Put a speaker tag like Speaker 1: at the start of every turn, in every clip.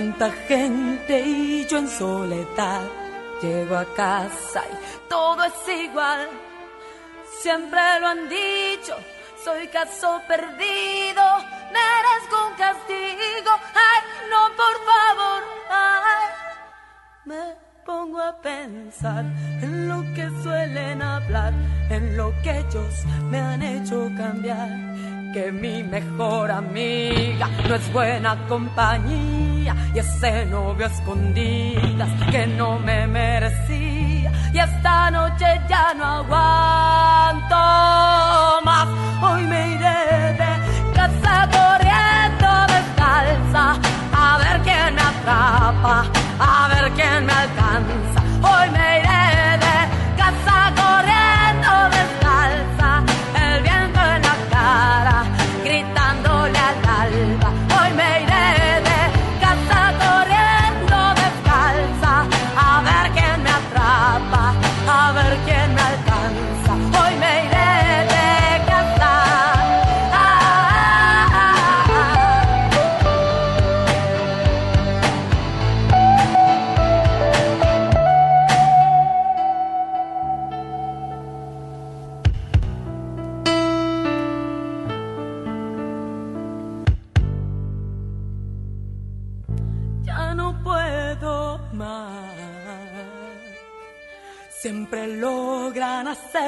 Speaker 1: Tanta gente y yo en soledad. Llego a casa y todo es igual. Siempre lo han dicho, soy caso perdido, merezco un castigo. Ay, no, por favor, ay. Me pongo a pensar en lo que suelen hablar, en lo que ellos me han hecho cambiar. Que mi mejor amiga no es buena compañía y ese novio escondidas que no me merecía. Y esta noche ya no aguanto más. Hoy me iré de casa corriendo descalza a ver quién atrapa, a ver quién me alcanza. Hoy me iré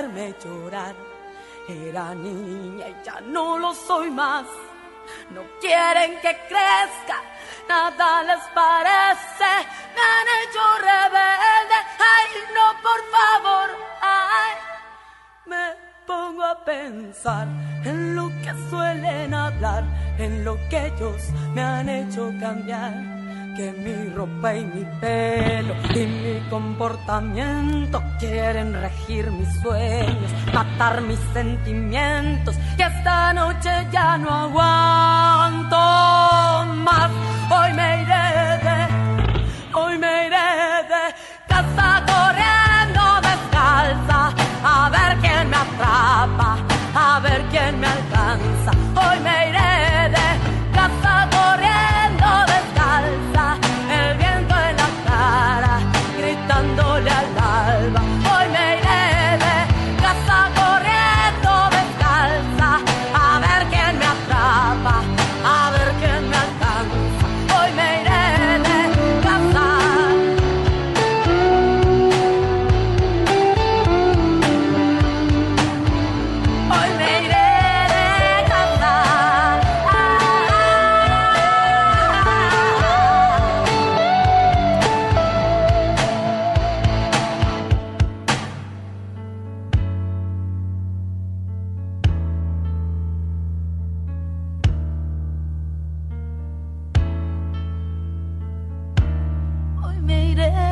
Speaker 1: hacerme llorar. Era niña y ya no lo soy más. No quieren que crezca, nada les parece. Me han hecho rebelde. Ay, no, por favor, ay. Me pongo a pensar en lo que suelen hablar, en lo que ellos me han hecho cambiar. Que mi ropa y mi pelo y mi comportamiento quieren regir mis sueños, matar mis sentimientos. Y esta noche ya no aguanto más. Hoy me iré de, hoy me iré de casa corriendo descalza. A ver quién me atrapa, a ver quién me alcanza. Hoy me Hoy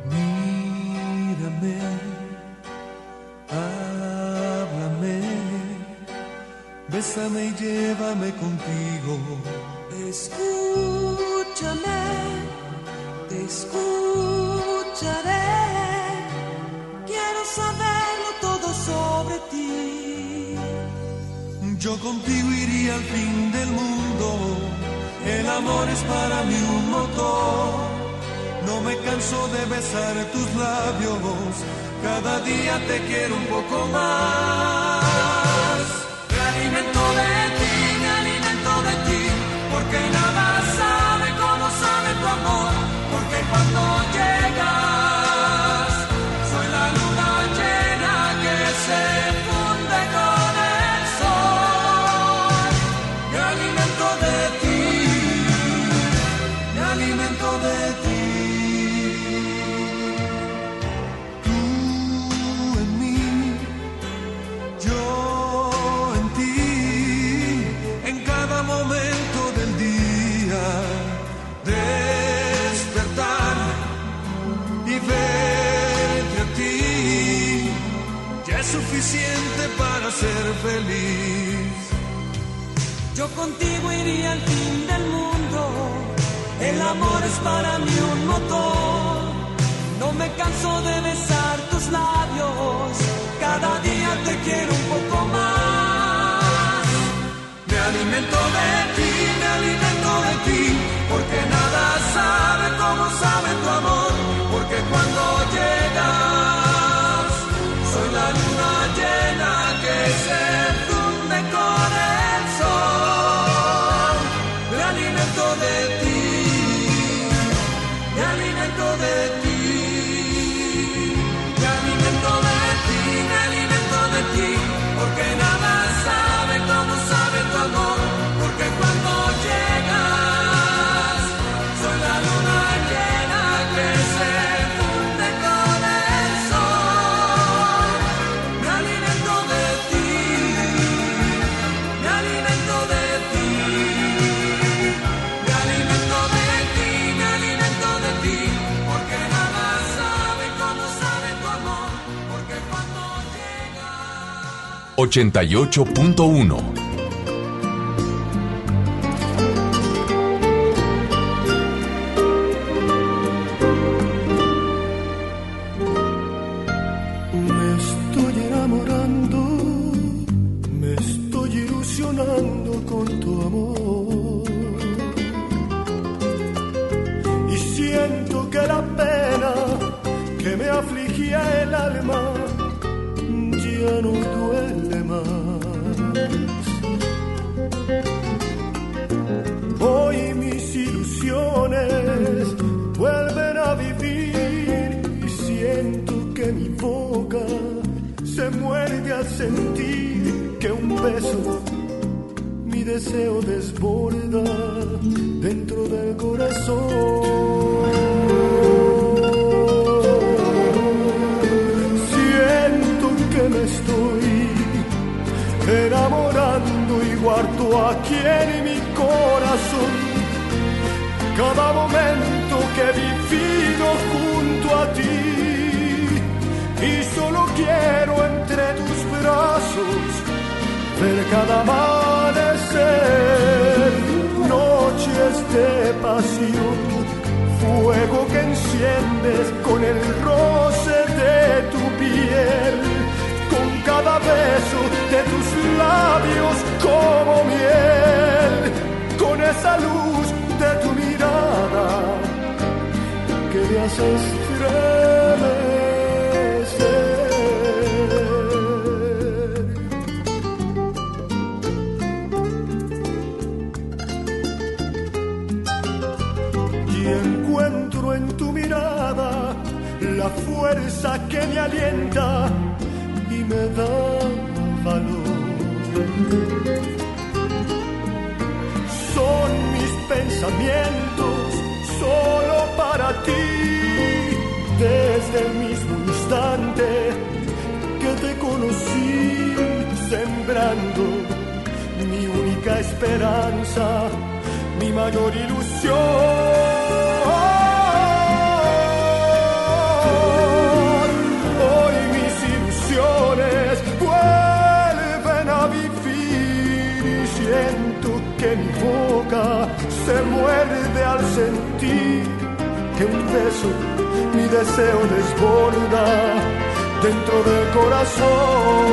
Speaker 2: ochenta y ocho punto uno me
Speaker 3: estoy enamorando me estoy ilusionando con tu amor. Y siento que la pena que me afligía el alma ya no Hoy mis ilusiones vuelven a vivir y siento que mi boca se muerde al sentir que un beso mi deseo desborda dentro del corazón. Enamorando y guardo aquí en mi corazón cada momento que vivido junto a ti. Y solo quiero entre tus brazos ver cada amanecer, noches de pasión, fuego que enciendes con el roce de tu piel, con cada beso de tus labios como miel, con esa luz de tu mirada que me hace estremecer. y encuentro en tu mirada la fuerza que me alienta y me da. Son mis pensamientos solo para ti, desde el mismo instante que te conocí, sembrando mi única esperanza, mi mayor ilusión. boca se muerde al sentir que un beso mi deseo desborda dentro del corazón.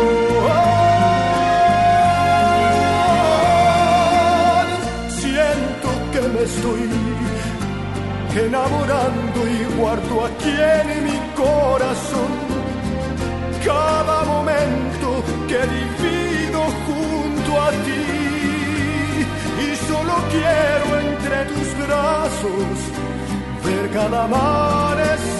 Speaker 3: Siento que me estoy enamorando y guardo aquí en mi corazón cada momento que divido junto a ti quiero entre tus brazos ver cada amanecer.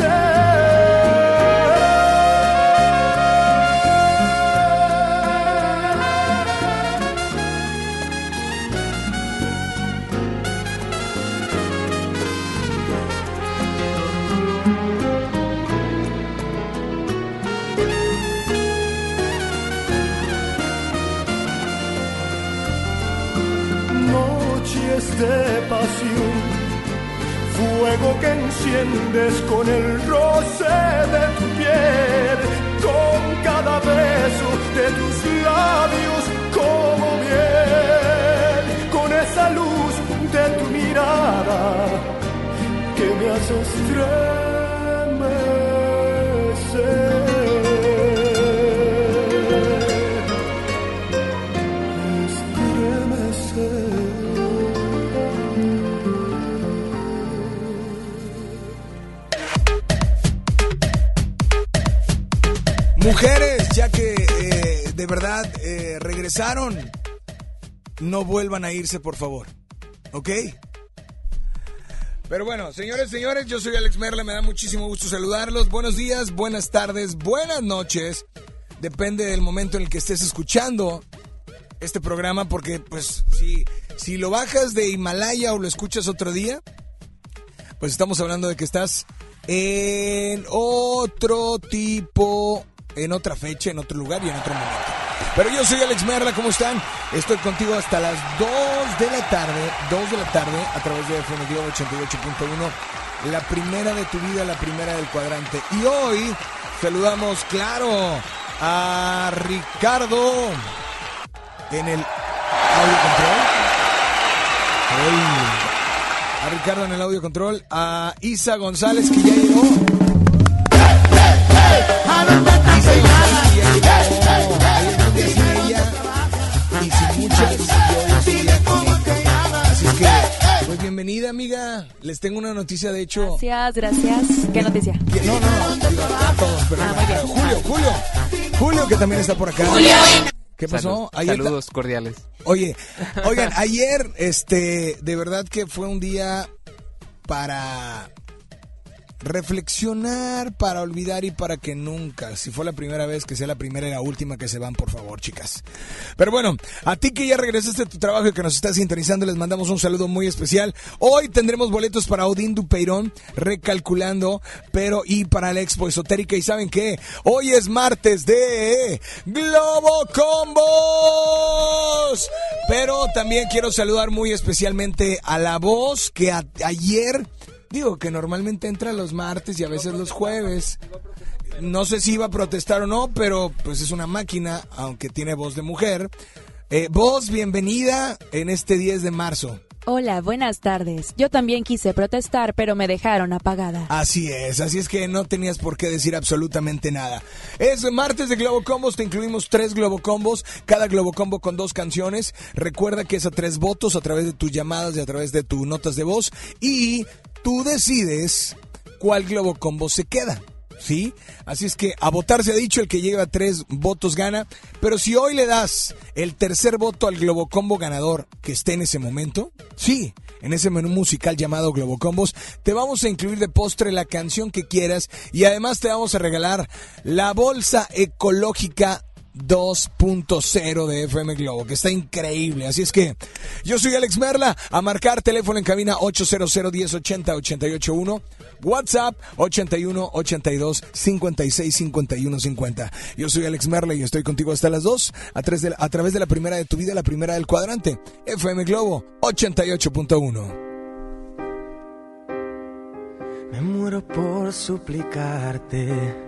Speaker 3: De pasión, fuego que enciendes con el roce de tu piel, con cada beso de tus labios como miel, con esa luz de tu mirada que me hace estremecer.
Speaker 4: No vuelvan a irse, por favor. ¿Ok? Pero bueno, señores, señores, yo soy Alex Merla, me da muchísimo gusto saludarlos. Buenos días, buenas tardes, buenas noches. Depende del momento en el que estés escuchando este programa, porque pues si, si lo bajas de Himalaya o lo escuchas otro día, pues estamos hablando de que estás en otro tipo en otra fecha, en otro lugar y en otro momento. Pero yo soy Alex Merla, ¿cómo están? Estoy contigo hasta las 2 de la tarde, 2 de la tarde, a través de FM 88.1, la primera de tu vida, la primera del cuadrante. Y hoy saludamos, claro, a Ricardo en el audio control. A Ricardo en el audio control, a Isa González que ya llegó. Bienvenida, amiga. Les tengo una noticia, de hecho.
Speaker 5: Gracias, gracias. ¿Qué noticia?
Speaker 4: No, no, a todos, pero ah, Julio, Julio. Julio, que también está por acá. Julio. ¿Qué pasó?
Speaker 6: saludos cordiales.
Speaker 4: Oye, oigan, ayer, este, de verdad que fue un día para reflexionar para olvidar y para que nunca, si fue la primera vez, que sea la primera y la última que se van, por favor, chicas. Pero bueno, a ti que ya regresaste a tu trabajo y que nos estás sintonizando, les mandamos un saludo muy especial. Hoy tendremos boletos para Odín Dupeirón, recalculando, pero y para la Expo Esotérica. Y saben qué, hoy es martes de Globo Combos. Pero también quiero saludar muy especialmente a la voz que ayer Digo que normalmente entra los martes y a veces los jueves. No sé si iba a protestar o no, pero pues es una máquina, aunque tiene voz de mujer. Eh, voz, bienvenida en este 10 de marzo.
Speaker 5: Hola, buenas tardes. Yo también quise protestar, pero me dejaron apagada.
Speaker 4: Así es, así es que no tenías por qué decir absolutamente nada. Es martes de Globo Combos, te incluimos tres Globo Combos, cada Globo Combo con dos canciones. Recuerda que es a tres votos a través de tus llamadas y a través de tus notas de voz. Y tú decides cuál globo combo se queda. ¿Sí? Así es que a votar se ha dicho, el que lleva tres votos gana. Pero si hoy le das el tercer voto al Globocombo ganador que esté en ese momento, sí, en ese menú musical llamado Globocombos, te vamos a incluir de postre la canción que quieras y además te vamos a regalar la bolsa ecológica 2.0 de FM Globo, que está increíble. Así es que yo soy Alex Merla, a marcar teléfono en cabina 800 1080 881, WhatsApp 81 82 56 51 50. Yo soy Alex Merla y estoy contigo hasta las 2 a, de, a través de la primera de tu vida, la primera del cuadrante, FM Globo 88.1.
Speaker 7: Me muero por suplicarte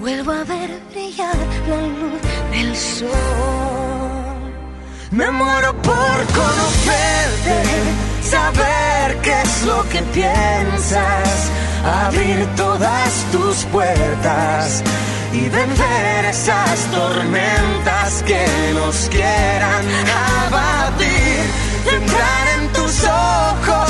Speaker 8: Vuelvo a ver brillar la luz del sol.
Speaker 7: Me muero por conocerte, saber qué es lo que piensas, abrir todas tus puertas y vencer esas tormentas que nos quieran abatir. Entrar en tus ojos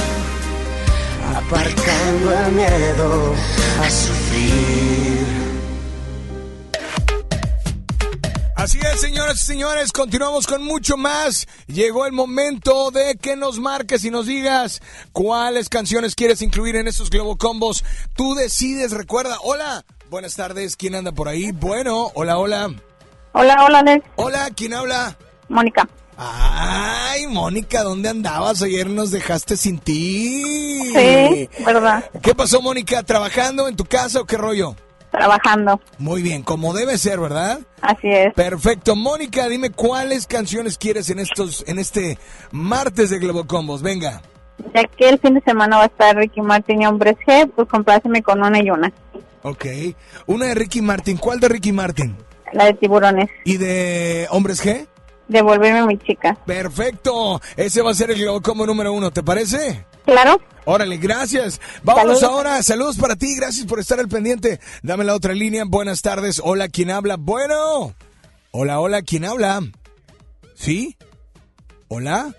Speaker 7: aparcando el miedo a sufrir.
Speaker 4: Así es, señoras y señores, continuamos con mucho más. Llegó el momento de que nos marques y nos digas cuáles canciones quieres incluir en estos Globo Combos. Tú decides, recuerda. Hola, buenas tardes, ¿quién anda por ahí? Bueno, hola, hola.
Speaker 9: Hola, hola, Alex.
Speaker 4: Hola, ¿quién habla?
Speaker 9: Mónica.
Speaker 4: Ay, Mónica, ¿dónde andabas? Ayer nos dejaste sin ti.
Speaker 9: Sí, verdad.
Speaker 4: ¿Qué pasó, Mónica? ¿Trabajando en tu casa o qué rollo?
Speaker 9: Trabajando.
Speaker 4: Muy bien, como debe ser, ¿verdad?
Speaker 9: Así es.
Speaker 4: Perfecto. Mónica, dime cuáles canciones quieres en estos, en este martes de Globo Combos. Venga.
Speaker 9: Ya que el fin de semana va a estar Ricky Martin y Hombres G, pues compláceme con una y una.
Speaker 4: Ok. Una de Ricky Martin. ¿Cuál de Ricky Martin?
Speaker 9: La de tiburones.
Speaker 4: ¿Y de Hombres G?
Speaker 9: Devolverme a mi chica.
Speaker 4: Perfecto. Ese va a ser el Globo Combo número uno, ¿te parece?
Speaker 10: Claro.
Speaker 4: Órale, gracias. Vámonos
Speaker 10: Saludos.
Speaker 4: ahora. Saludos para ti. Gracias por estar al pendiente. Dame la otra línea. Buenas tardes. Hola, ¿quién habla? Bueno. Hola, hola, ¿quién habla? ¿Sí? ¿Hola?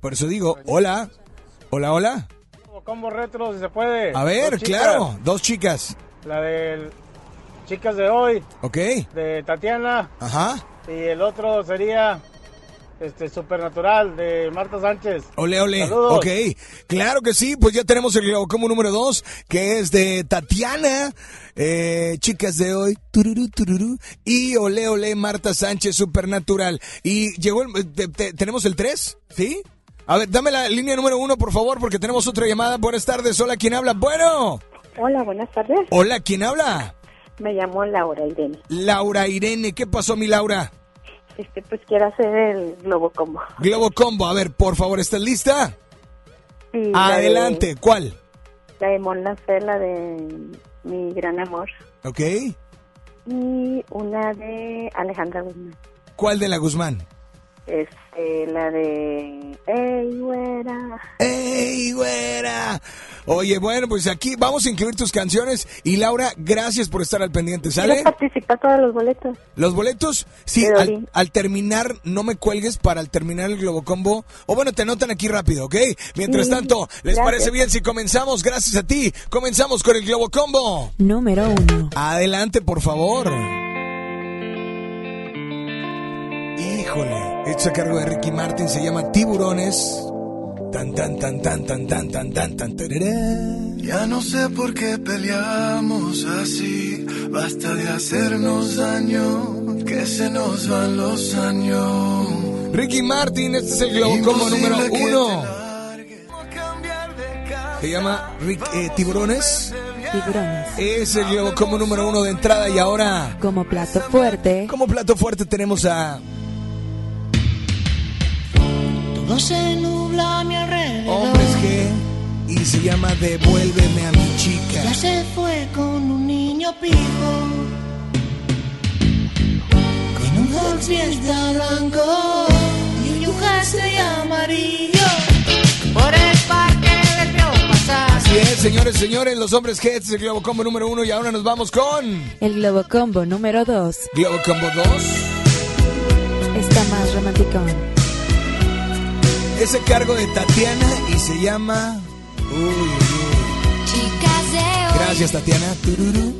Speaker 4: Por eso digo, hola. Hola, hola.
Speaker 11: Combo retro, si se puede.
Speaker 4: A ver,
Speaker 11: Dos
Speaker 4: claro. Dos chicas.
Speaker 11: La de Chicas de hoy,
Speaker 4: ¿Ok?
Speaker 11: de Tatiana.
Speaker 4: Ajá.
Speaker 11: Y el otro sería este Supernatural, de Marta Sánchez.
Speaker 4: Ole, ole.
Speaker 11: Saludos.
Speaker 4: Ok, claro que sí, pues ya tenemos el como número dos, que es de Tatiana, eh, chicas de hoy, tururú, tururú, y ole, ole, Marta Sánchez, Supernatural. Y llegó, el, te- te- tenemos el tres, ¿sí? A ver, dame la línea número uno, por favor, porque tenemos otra llamada. Buenas tardes, hola, ¿quién habla? Bueno,
Speaker 9: Hola, buenas tardes.
Speaker 4: hola, ¿quién habla?
Speaker 9: Me llamo Laura Irene.
Speaker 4: Laura Irene, ¿qué pasó, mi Laura?
Speaker 9: Este, pues quiero hacer el globo combo.
Speaker 4: Globo Combo, a ver, por favor, ¿estás lista?
Speaker 9: Sí, la de-
Speaker 4: Adelante, ¿cuál?
Speaker 9: La de Mon Laferte, la de Mi Gran Amor.
Speaker 4: ¿Ok?
Speaker 9: Y una de Alejandra Guzmán.
Speaker 4: ¿Cuál de la Guzmán?
Speaker 9: Este, la de Ey, güera.
Speaker 4: ¡Ey, güera! Oye, bueno, pues aquí vamos a incluir tus canciones. Y Laura, gracias por estar al pendiente, ¿sale?
Speaker 9: ¿Quieres participar todos los boletos?
Speaker 4: Los boletos, sí, al,
Speaker 9: sí.
Speaker 4: al terminar, no me cuelgues para al terminar el Globocombo. O bueno, te anotan aquí rápido, ¿ok? Mientras
Speaker 5: Sí,
Speaker 4: tanto, ¿les
Speaker 5: gracias.
Speaker 4: parece bien si comenzamos? Gracias a ti. Comenzamos con el Globocombo.
Speaker 5: Número uno.
Speaker 4: Adelante, por favor. Híjole, esto a cargo de Ricky Martin se llama Tiburones. Tan tan tan tan tan tan tan tan tan tarará.
Speaker 12: Ya no sé por qué peleamos así. Basta de hacernos daño, que se nos van los años.
Speaker 4: Ricky Martin, este es el Globocombo número
Speaker 12: Imposible que
Speaker 4: uno. Se llama Rick- eh, Tiburones.
Speaker 5: Tiburones.
Speaker 4: Es el Globocombo número uno de entrada y ahora,
Speaker 5: Como plato fuerte.
Speaker 4: como plato fuerte tenemos a
Speaker 7: Todo se nubla a mi alrededor.
Speaker 4: Hombres G y se llama Devuélveme a mi chica.
Speaker 7: Ya se fue con un niño pijo. Con un Fox Fiesta blanco y un jersey amarillo. Por el parque les vio pasar.
Speaker 4: Así es, señores, señores, los hombres G, este es el Globocombo número uno y ahora nos vamos con
Speaker 5: El Globo Combo número dos.
Speaker 4: Globocombo 2.
Speaker 5: Está más romanticón.
Speaker 4: Es a cargo de Tatiana y se llama... Uy, uy, uy.
Speaker 8: Chicas de hoy,
Speaker 4: Gracias, Tatiana. Tururú.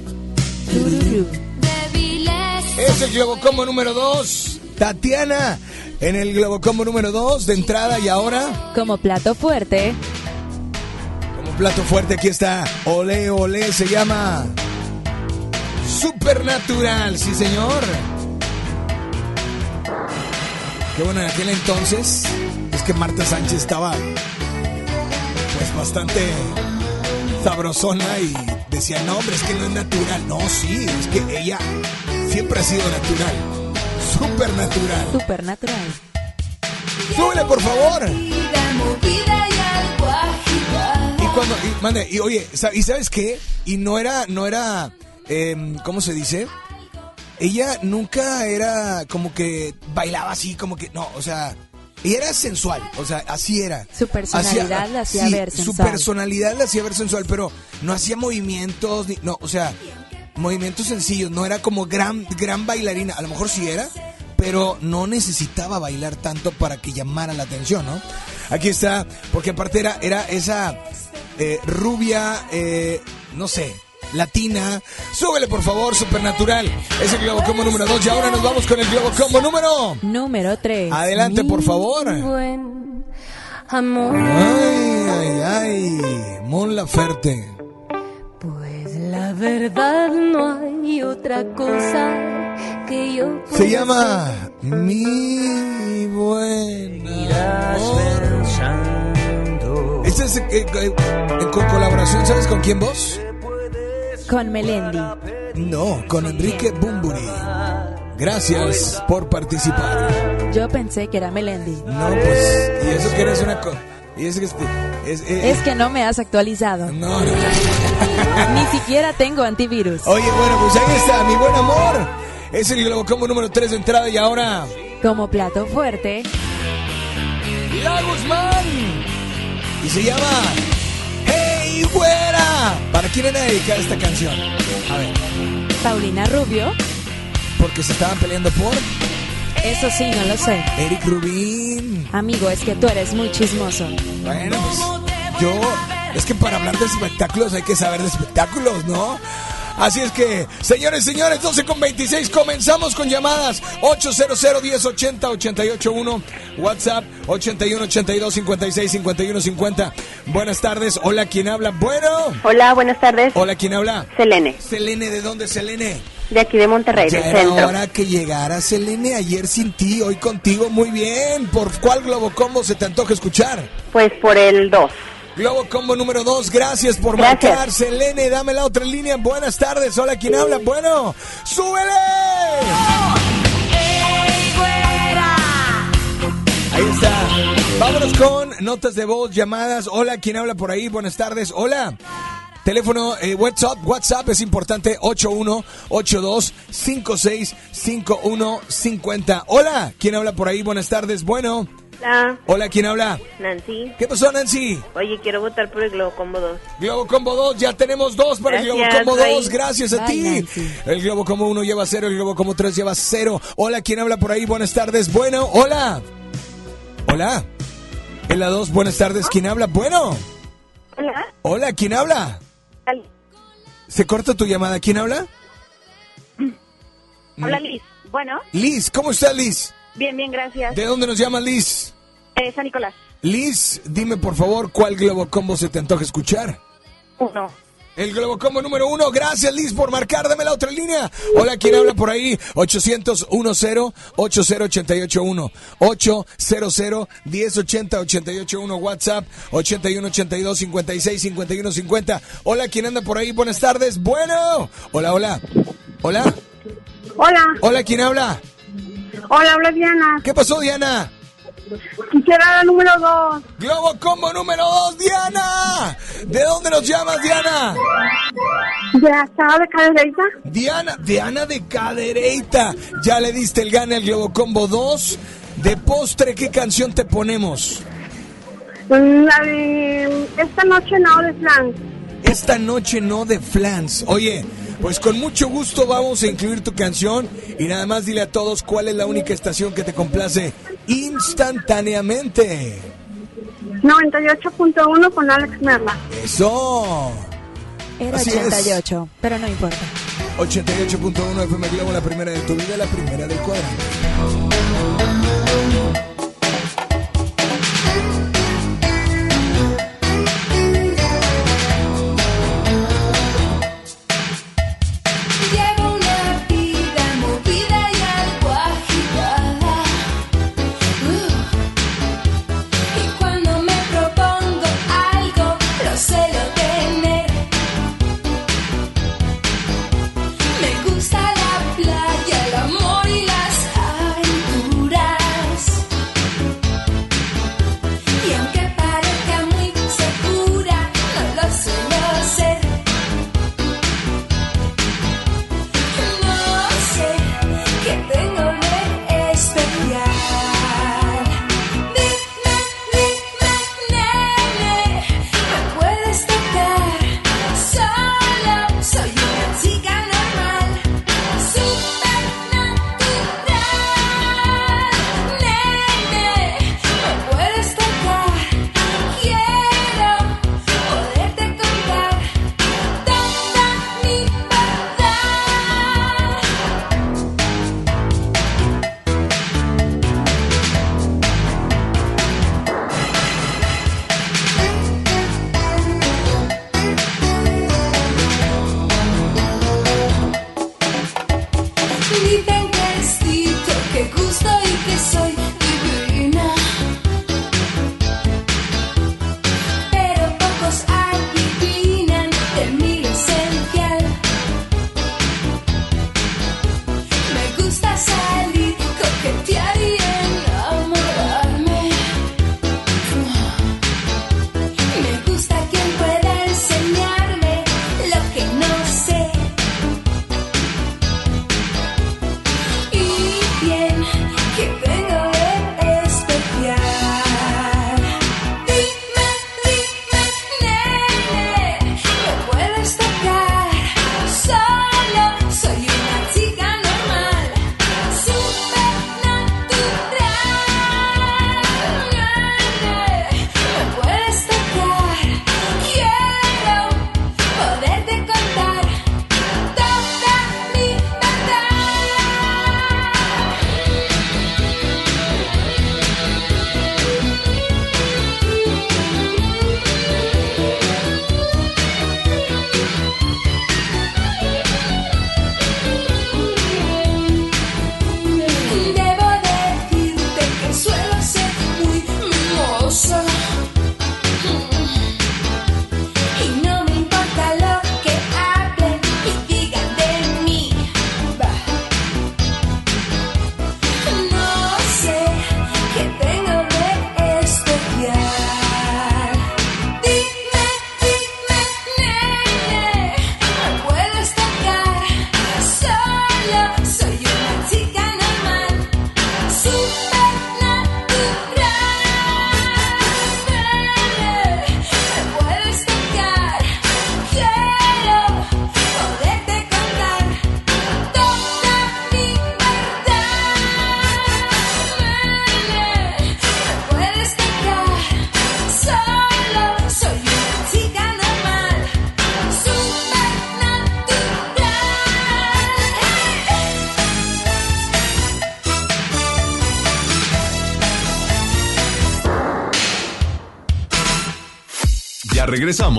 Speaker 8: débiles.
Speaker 4: Es el Globocombo número 2. Tatiana en el Globocombo número 2 de entrada y ahora
Speaker 5: Como plato fuerte.
Speaker 4: como plato fuerte aquí está Ole Ole se llama Supernatural, sí señor. Qué bueno en aquel entonces es que Marta Sánchez estaba pues bastante sabrosona y decía, no hombre, es que no es natural. No, sí, es que ella siempre ha sido natural. Supernatural.
Speaker 5: Supernatural.
Speaker 4: Súbele, por favor.
Speaker 8: Y
Speaker 4: cuando, y, mande, y oye, ¿y sabes qué? Y no era, no era, em, ¿cómo se dice? Ella nunca era como que bailaba así, como que, no, o sea, ella era sensual, o sea, así era.
Speaker 5: Su personalidad la hacía
Speaker 4: sí,
Speaker 5: ver
Speaker 4: Su
Speaker 5: sensual.
Speaker 4: personalidad la hacía ver sensual, pero no hacía movimientos, ni, no, o sea, movimientos sencillos, no era como gran, gran bailarina, a lo mejor sí era, pero no necesitaba bailar tanto para que llamara la atención, ¿no? Aquí está, porque aparte era, era esa eh, rubia, eh, no sé, latina. Súbele, por favor, Supernatural. Es el Globo Combo número 2 y ahora nos vamos con el Globo Combo número...
Speaker 5: Número 3.
Speaker 4: Adelante, por favor.
Speaker 8: Buen amor.
Speaker 4: Ay, ay, ay, Mon Laferte.
Speaker 8: Pues la verdad no hay otra cosa que yo
Speaker 4: Se llama Mi Buena Amor. Este es eh, eh, eh, con colaboración, ¿sabes con quién vos?
Speaker 5: Con Melendi.
Speaker 4: No, con Enrique Bumburi. Gracias por participar.
Speaker 5: Yo pensé que era Melendi.
Speaker 4: No, pues, y eso que eres una... co- y es que es, eh,
Speaker 5: Es que no me has actualizado.
Speaker 4: No, no.
Speaker 5: Ni siquiera tengo antivirus.
Speaker 4: Oye, bueno, pues ahí está, mi buen amor. Es el Globo Combo número 3 de entrada y ahora...
Speaker 5: Como plato fuerte.
Speaker 4: La Guzmán. y se llama Güera. ¿Para quién era dedicada esta canción? A ver,
Speaker 5: Paulina Rubio.
Speaker 4: porque se estaban peleando por
Speaker 5: Eso sí, no lo sé.
Speaker 4: Eric Rubin.
Speaker 5: Amigo, es que tú eres muy chismoso.
Speaker 4: Bueno, pues yo, es que para hablar de espectáculos hay que saber de espectáculos, ¿no? Así es que, señores, señores, 12 con 26, comenzamos con llamadas 800 1080 881 WhatsApp 81 82 56 51 50. Buenas tardes, hola, ¿quién habla? Bueno.
Speaker 9: Hola, buenas tardes.
Speaker 4: Hola, ¿quién habla?
Speaker 9: Selene,
Speaker 4: Selene, ¿de dónde Selene?
Speaker 9: de aquí de Monterrey,
Speaker 4: Ya
Speaker 9: del
Speaker 4: era
Speaker 9: centro.
Speaker 4: hora que llegara Selene, ayer sin ti, hoy contigo, muy bien. ¿Por cuál Globo Combo se te antoja escuchar?
Speaker 9: Pues por el 2.
Speaker 4: Globo Combo número 2, gracias por
Speaker 9: Gracias.
Speaker 4: marcar. Selene, dame la otra línea. Buenas tardes, hola, ¿quién habla? Bueno, ¡súbele! Ahí está. Vámonos con notas de voz, llamadas. Hola, ¿quién habla por ahí? Buenas tardes, hola. Teléfono, eh, WhatsApp, WhatsApp es importante, 8182-565150. Hola, ¿quién habla por ahí? Buenas tardes, bueno.
Speaker 13: Hola,
Speaker 4: Hola, ¿quién habla?
Speaker 13: Nancy.
Speaker 4: ¿Qué pasó, Nancy?
Speaker 13: Oye, quiero votar por el Globo Combo 2.
Speaker 4: Globo Combo 2, ya tenemos dos para el Globo Combo 2,
Speaker 13: bye.
Speaker 4: gracias a
Speaker 13: Bye,
Speaker 4: ti.
Speaker 13: Nancy.
Speaker 4: El Globo Combo 1 lleva cero, el Globo Combo 3 lleva cero. Hola, ¿quién habla por ahí? Buenas tardes, bueno, hola. Hola. En la 2, buenas tardes, ¿quién habla? Bueno.
Speaker 13: Hola.
Speaker 4: Hola, ¿quién habla? ¿Se corta tu llamada? ¿Quién habla?
Speaker 13: Hola, Liz. Bueno,
Speaker 4: Liz, ¿cómo estás, Liz?
Speaker 13: bien, bien, gracias.
Speaker 4: ¿De dónde nos llama Liz?
Speaker 13: Eh, San Nicolás.
Speaker 4: Liz, dime por favor cuál Globo Combo se te antoja escuchar.
Speaker 13: Uno.
Speaker 4: El Globo Combo número uno. Gracias, Liz, por marcar. Dame la otra línea. Hola, ¿quién habla por ahí? 800-10-80881. 800-1080-881. WhatsApp 8182-56-51-50. Hola, ¿quién anda por ahí? Buenas tardes. Bueno. Hola, hola. Hola.
Speaker 14: Hola.
Speaker 4: Hola, ¿quién habla?
Speaker 14: Hola, habla Diana.
Speaker 4: ¿Qué pasó, Diana?
Speaker 14: Quisiera la número dos.
Speaker 4: Globo Combo número dos, Diana. ¿De dónde nos llamas, Diana?
Speaker 14: ¿De hasta de Cadereyta?
Speaker 4: Diana, Diana de Cadereyta. Ya le diste el gane al Globo Combo 2. De postre, ¿qué canción te ponemos?
Speaker 14: La de esta noche no de flan.
Speaker 4: Esta noche no de flans. Oye, pues con mucho gusto vamos a incluir tu canción y nada más dile a todos cuál es la única estación que te complace instantáneamente.
Speaker 14: 98.1 con Alex Merla.
Speaker 4: Eso.
Speaker 5: Era
Speaker 4: Así es.
Speaker 5: 88, pero no importa.
Speaker 4: 88.1 FM Globo, la primera de tu vida, la primera del cuadrante.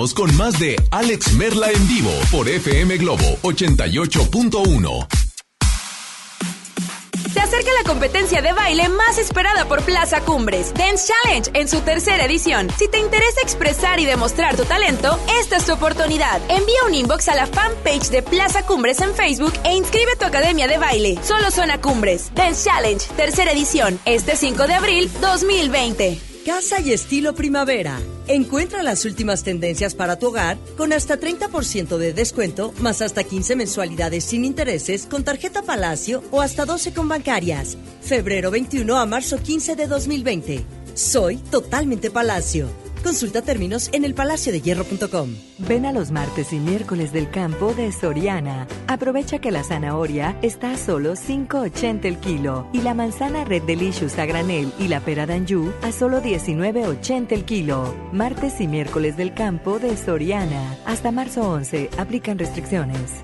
Speaker 15: Regresamos con más de Alex Merla en vivo por FM Globo 88.1.
Speaker 16: Se acerca la competencia de baile más esperada por Plaza Cumbres, Dance Challenge, en su tercera edición. Si te interesa expresar y demostrar tu talento, esta es tu oportunidad. Envía un inbox a la fanpage de Plaza Cumbres en Facebook e inscribe tu academia de baile. Solo suena Cumbres, Dance Challenge, tercera edición, este 5 de abril 2020.
Speaker 17: Casa y estilo primavera. Encuentra las últimas tendencias para tu hogar con hasta 30% de descuento, más hasta 15 mensualidades sin intereses con tarjeta Palacio o hasta 12 con bancarias. Febrero 21 a marzo 15 de 2020. Soy totalmente Palacio. Consulta términos en elpalaciodehierro.com.
Speaker 18: Ven a los martes y miércoles del campo de Soriana. Aprovecha que la zanahoria está a solo 5.80 el kilo y la manzana Red Delicious a granel y la pera d'Anjou a solo 19.80 el kilo. Martes y miércoles del campo de Soriana. Hasta marzo 11. Aplican restricciones.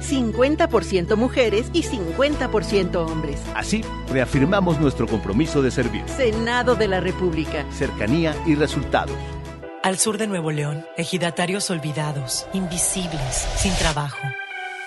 Speaker 19: 50% mujeres y 50% hombres.
Speaker 20: Así, reafirmamos nuestro compromiso de servir.
Speaker 19: Senado de la República.
Speaker 20: Cercanía y resultados.
Speaker 21: Al sur de Nuevo León, ejidatarios olvidados, invisibles, sin trabajo.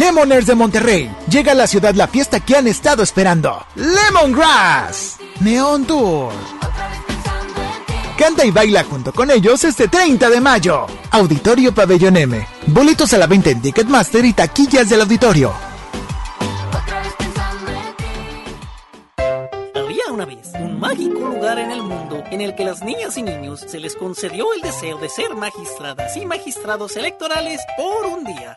Speaker 14: Lemoners de Monterrey. Llega a la ciudad la fiesta que han estado esperando. Lemongrass. Neon Tour. Canta y baila junto con ellos este 30 de mayo. Auditorio Pabellón M. Boletos a la venta en Ticketmaster y taquillas del auditorio.
Speaker 22: Había una vez un mágico lugar en el mundo en el que las niñas y niños se les concedió el deseo de ser magistradas y magistrados electorales por un día.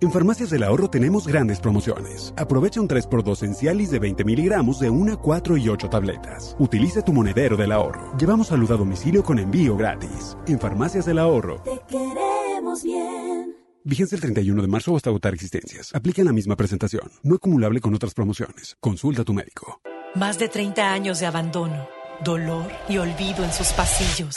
Speaker 23: En Farmacias del Ahorro tenemos grandes promociones. Aprovecha un 3x2 en Cialis de 20 miligramos de 1, 4 y 8 tabletas. Utiliza tu monedero del ahorro. Llevamos salud a domicilio con envío gratis. En Farmacias del Ahorro.
Speaker 24: Te queremos bien.
Speaker 23: Vigencia el 31 de marzo hasta agotar existencias. Aplica en la misma presentación. No acumulable con otras promociones. Consulta a tu médico.
Speaker 21: Más de 30 años de abandono, dolor y olvido en sus pasillos.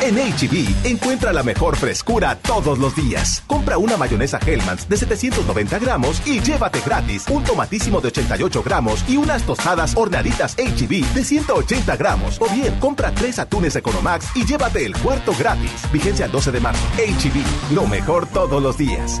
Speaker 25: En HB, encuentra la mejor frescura todos los días. Compra una mayonesa Hellmann's de 790 gramos y llévate gratis un tomatísimo de 88 gramos y unas tostadas horneaditas HB de 180 gramos. O bien, compra tres atunes Economax y llévate el cuarto gratis. Vigencia el 12 de marzo. HB, lo mejor todos los días.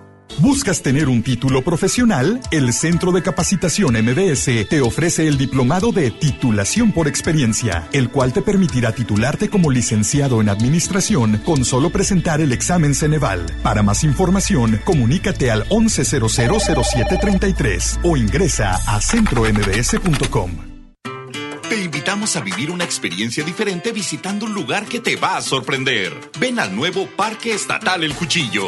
Speaker 26: ¿Buscas tener un título profesional? El Centro de Capacitación MBS te ofrece el diplomado de titulación por experiencia, el cual te permitirá titularte como licenciado en administración con solo presentar el examen Ceneval. Para más información, comunícate al 11000733 o ingresa a centrombs.com.
Speaker 27: Te invitamos a vivir una experiencia diferente visitando un lugar que te va a sorprender. Ven al nuevo Parque Estatal El Cuchillo.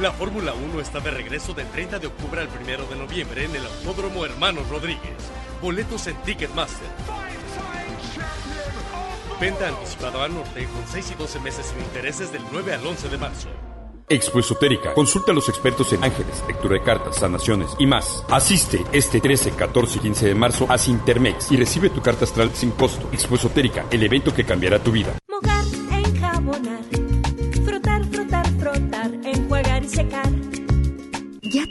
Speaker 28: La Fórmula 1 está de regreso del 30 de octubre al 1 de noviembre en el Autódromo Hermanos Rodríguez. Boletos en Ticketmaster. Venta anticipada al norte con 6 y 12 meses sin intereses del 9 al 11 de marzo.
Speaker 29: Expo Esotérica. Consulta a los expertos en ángeles, lectura de cartas, sanaciones y más. Asiste este 13, 14 y 15 de marzo a Sintermex y recibe tu carta astral sin costo. Expo Esotérica, el evento que cambiará tu vida.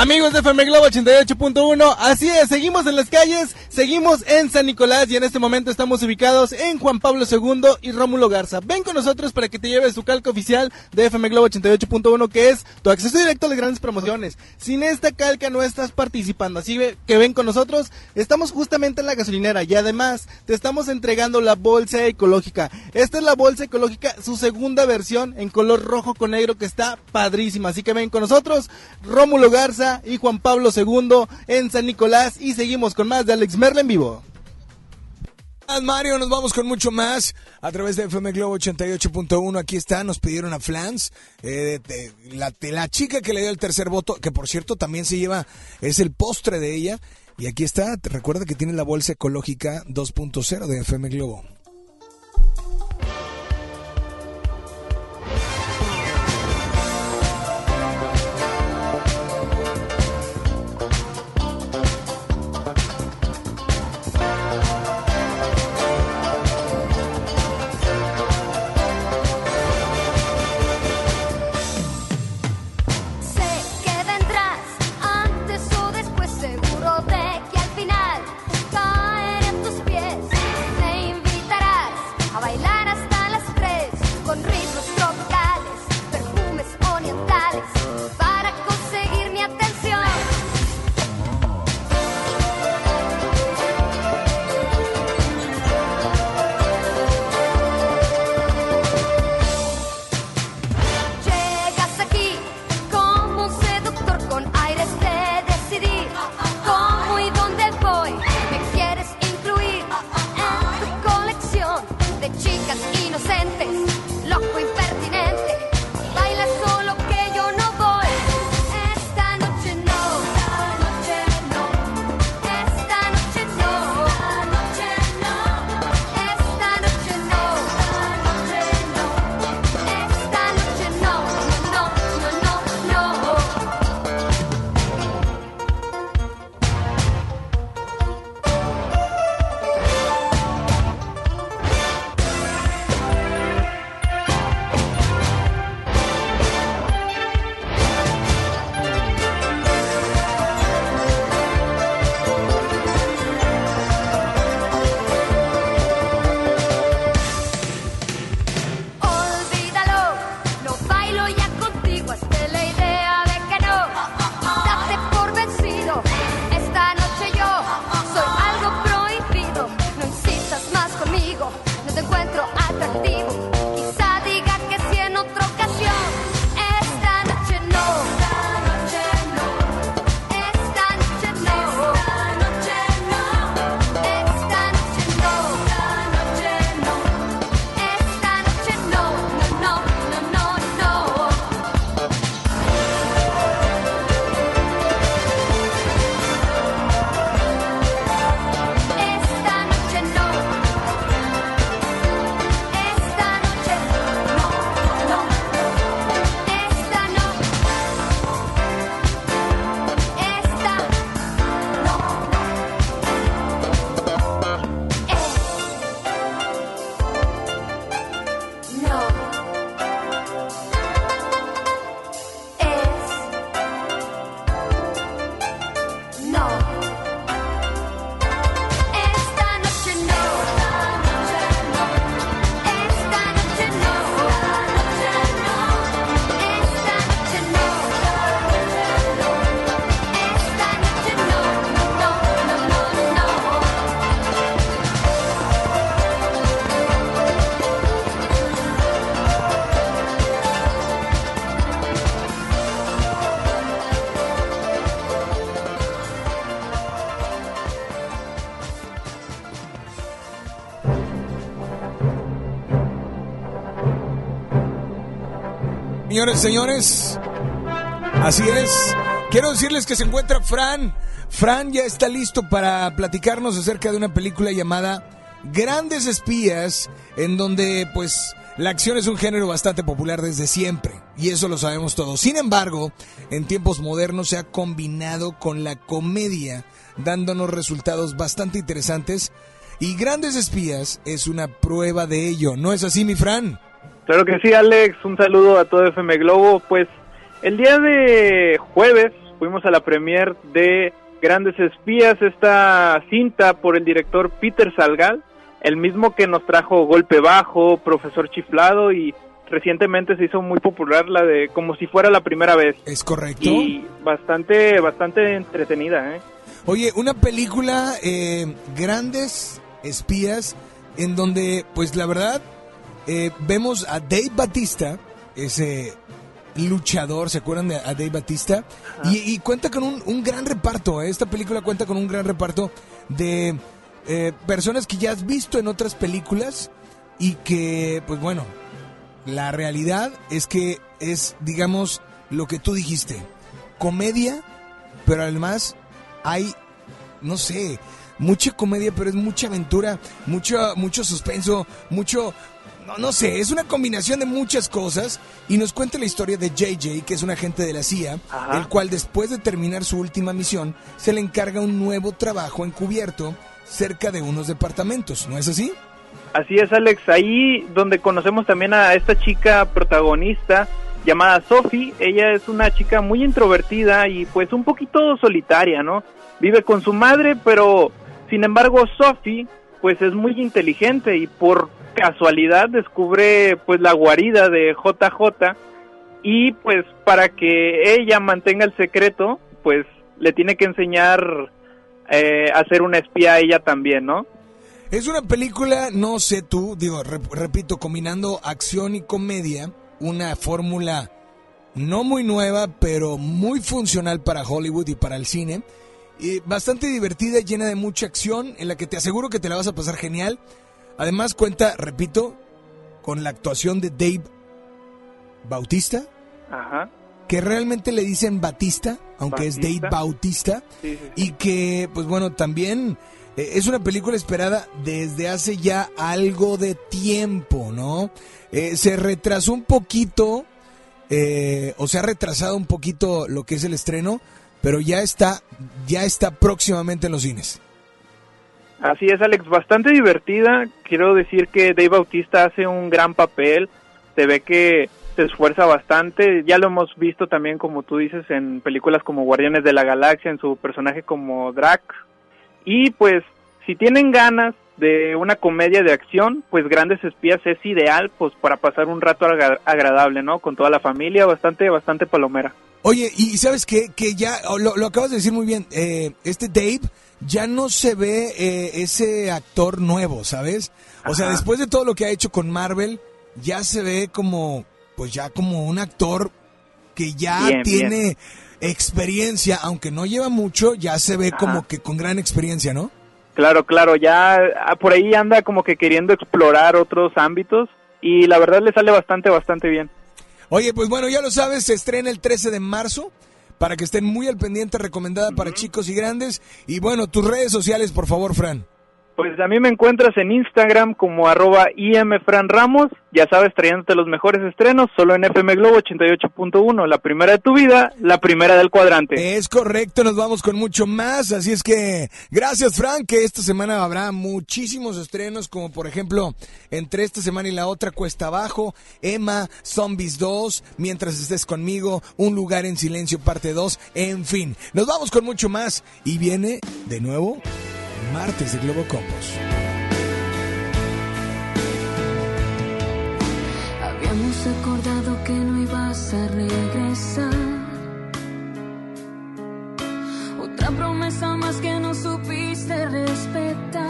Speaker 30: Amigos de FM Globo 88.1, así es, seguimos en las calles, seguimos en San Nicolás y en este momento estamos ubicados en Juan Pablo II y Rómulo Garza. Ven con nosotros para que te lleves tu calca oficial de FM Globo 88.1 que es tu acceso directo a las grandes promociones. Sin esta calca no estás participando, así que ven con nosotros, estamos justamente en la gasolinera y además te estamos entregando la bolsa ecológica. Esta es la bolsa ecológica, su segunda versión en color rojo con negro que está padrísima, así que ven con nosotros, Rómulo Garza y Juan Pablo II en San Nicolás y seguimos con más de Alex Merla en vivo.
Speaker 31: Mario, nos vamos con mucho más a través de FM Globo 88.1. Aquí está, nos pidieron a Flans, eh, la chica que le dio el tercer voto, que por cierto también se lleva, es el postre de ella. Y aquí está, recuerda que tiene la bolsa ecológica 2.0 de FM Globo. Señores, señores, así es. Quiero decirles que se encuentra Fran. Fran ya está listo para platicarnos acerca de una película llamada Grandes Espías, en donde pues
Speaker 4: La acción es un género bastante popular desde siempre, y eso lo sabemos todos. Sin embargo, en tiempos modernos se ha combinado con la comedia, dándonos resultados bastante interesantes, y Grandes Espías es una prueba de ello. ¿No es así, mi Fran?
Speaker 32: Claro que sí, Alex. Un saludo a todo FM Globo. Pues el día de jueves fuimos a la premier de Grandes Espías, esta cinta por el director Peter Salgal el mismo que nos trajo Golpe Bajo, Profesor Chiflado y recientemente se hizo muy popular la de Como si fuera la primera vez.
Speaker 4: Es correcto.
Speaker 32: Y bastante, bastante entretenida, ¿eh?
Speaker 4: Oye, una película, eh, Grandes Espías, en donde, pues la verdad, eh, vemos a Dave Batista, ese luchador, ¿se acuerdan de a Dave Batista? Y, y, cuenta con un, un gran reparto, ¿eh? esta película cuenta con un gran reparto de eh, personas que ya has visto en otras películas y que, pues bueno, la realidad es que es, digamos, lo que tú dijiste, comedia, pero además hay, no sé, mucha comedia, pero es mucha aventura, mucho, mucho suspenso, mucho, no, no sé, es una combinación de muchas cosas y nos cuenta la historia de JJ, que es un agente de la CIA, el cual después de terminar su última misión se le encarga un nuevo trabajo encubierto cerca de unos departamentos, ¿no es así?
Speaker 32: Así es, Alex. Ahí donde conocemos también a esta chica protagonista llamada Sophie. Ella es una chica muy introvertida y pues un poquito solitaria, ¿no? Vive con su madre, pero sin embargo Sophie pues es muy inteligente y por casualidad descubre pues la guarida de JJ y pues para que ella mantenga el secreto pues le tiene que enseñar eh, hacer una espía a ella también, ¿no?
Speaker 4: Es una película, no sé tú, digo, repito, combinando acción y comedia, una fórmula no muy nueva, pero muy funcional para Hollywood y para el cine. Y bastante divertida, llena de mucha acción, en la que te aseguro que te la vas a pasar genial. Además cuenta, repito, con la actuación de Dave Bautista.
Speaker 32: Ajá
Speaker 4: que realmente le dicen Batista, aunque es Dave Bautista, y que, pues bueno, también eh, es una película esperada desde hace ya algo de tiempo, ¿no? Eh, se retrasó un poquito, eh, o se ha retrasado un poquito lo que es el estreno, pero ya está, ya está próximamente en los cines.
Speaker 32: Así es, Alex, bastante divertida. Quiero decir que Dave Bautista hace un gran papel. Se ve que se esfuerza bastante. Ya lo hemos visto también, como tú dices, en películas como Guardianes de la Galaxia, en su personaje como Drax. Y pues, si tienen ganas de una comedia de acción, pues Grandes Espías es ideal, pues para pasar un rato agradable, ¿no? Con toda la familia, bastante, bastante palomera.
Speaker 4: Oye, y sabes qué? que ya lo, acabas de decir muy bien, eh, este Dave ya no se ve eh, ese actor nuevo, ¿sabes? O sea, después de todo lo que ha hecho con Marvel, ya se ve como pues ya como un actor que ya tiene experiencia, aunque no lleva mucho, ya se ve como que con gran experiencia, ¿no?
Speaker 32: Claro, claro, ya ah, por ahí anda como que queriendo explorar otros ámbitos y la verdad le sale bastante, bastante bien.
Speaker 4: Oye, pues bueno, ya lo sabes, se estrena el 13 de marzo para que estén muy al pendiente, recomendada para chicos y grandes. Y bueno, tus redes sociales, por favor, Fran.
Speaker 32: Pues a mí me encuentras en Instagram como arroba imfranramos, ya sabes, trayéndote los mejores estrenos, solo en FM Globo 88.1, la primera de tu vida, la primera del cuadrante.
Speaker 4: Es correcto, nos vamos con mucho más, así es que gracias Frank, que esta semana habrá muchísimos estrenos, como por ejemplo, entre esta semana y la otra, Cuesta Abajo, Emma, Zombies 2, Mientras estés conmigo, Un lugar en silencio, parte 2, en fin, nos vamos con mucho más y viene de nuevo martes de Globo Combos.
Speaker 8: Habíamos acordado que no ibas a regresar. Otra promesa más que no supiste respetar.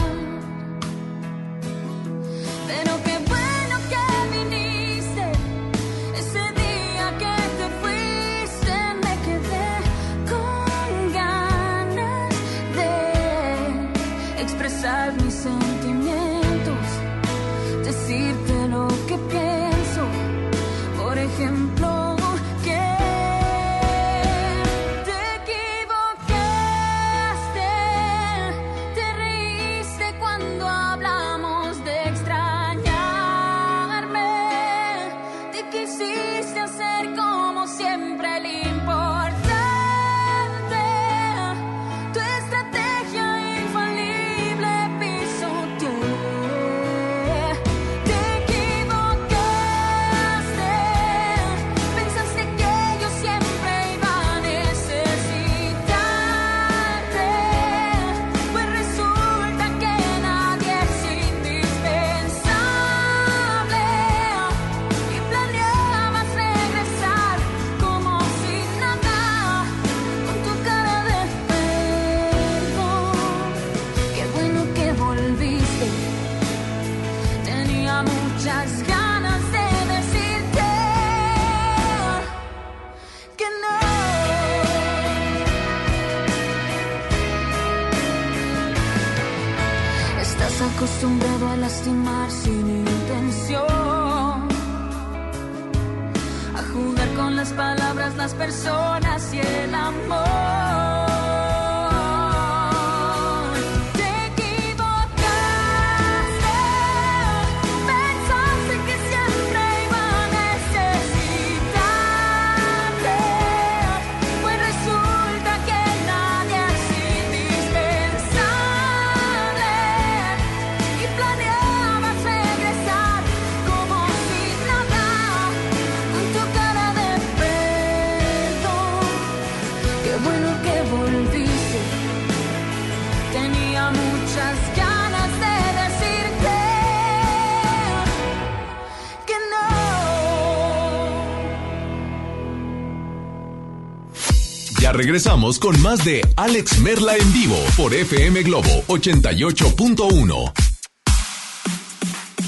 Speaker 8: Pero que acostumbrado a lastimar sin intención, a jugar con las palabras, las personas y el amor.
Speaker 15: Regresamos con más de Alex Merla en vivo por FM Globo 88.1.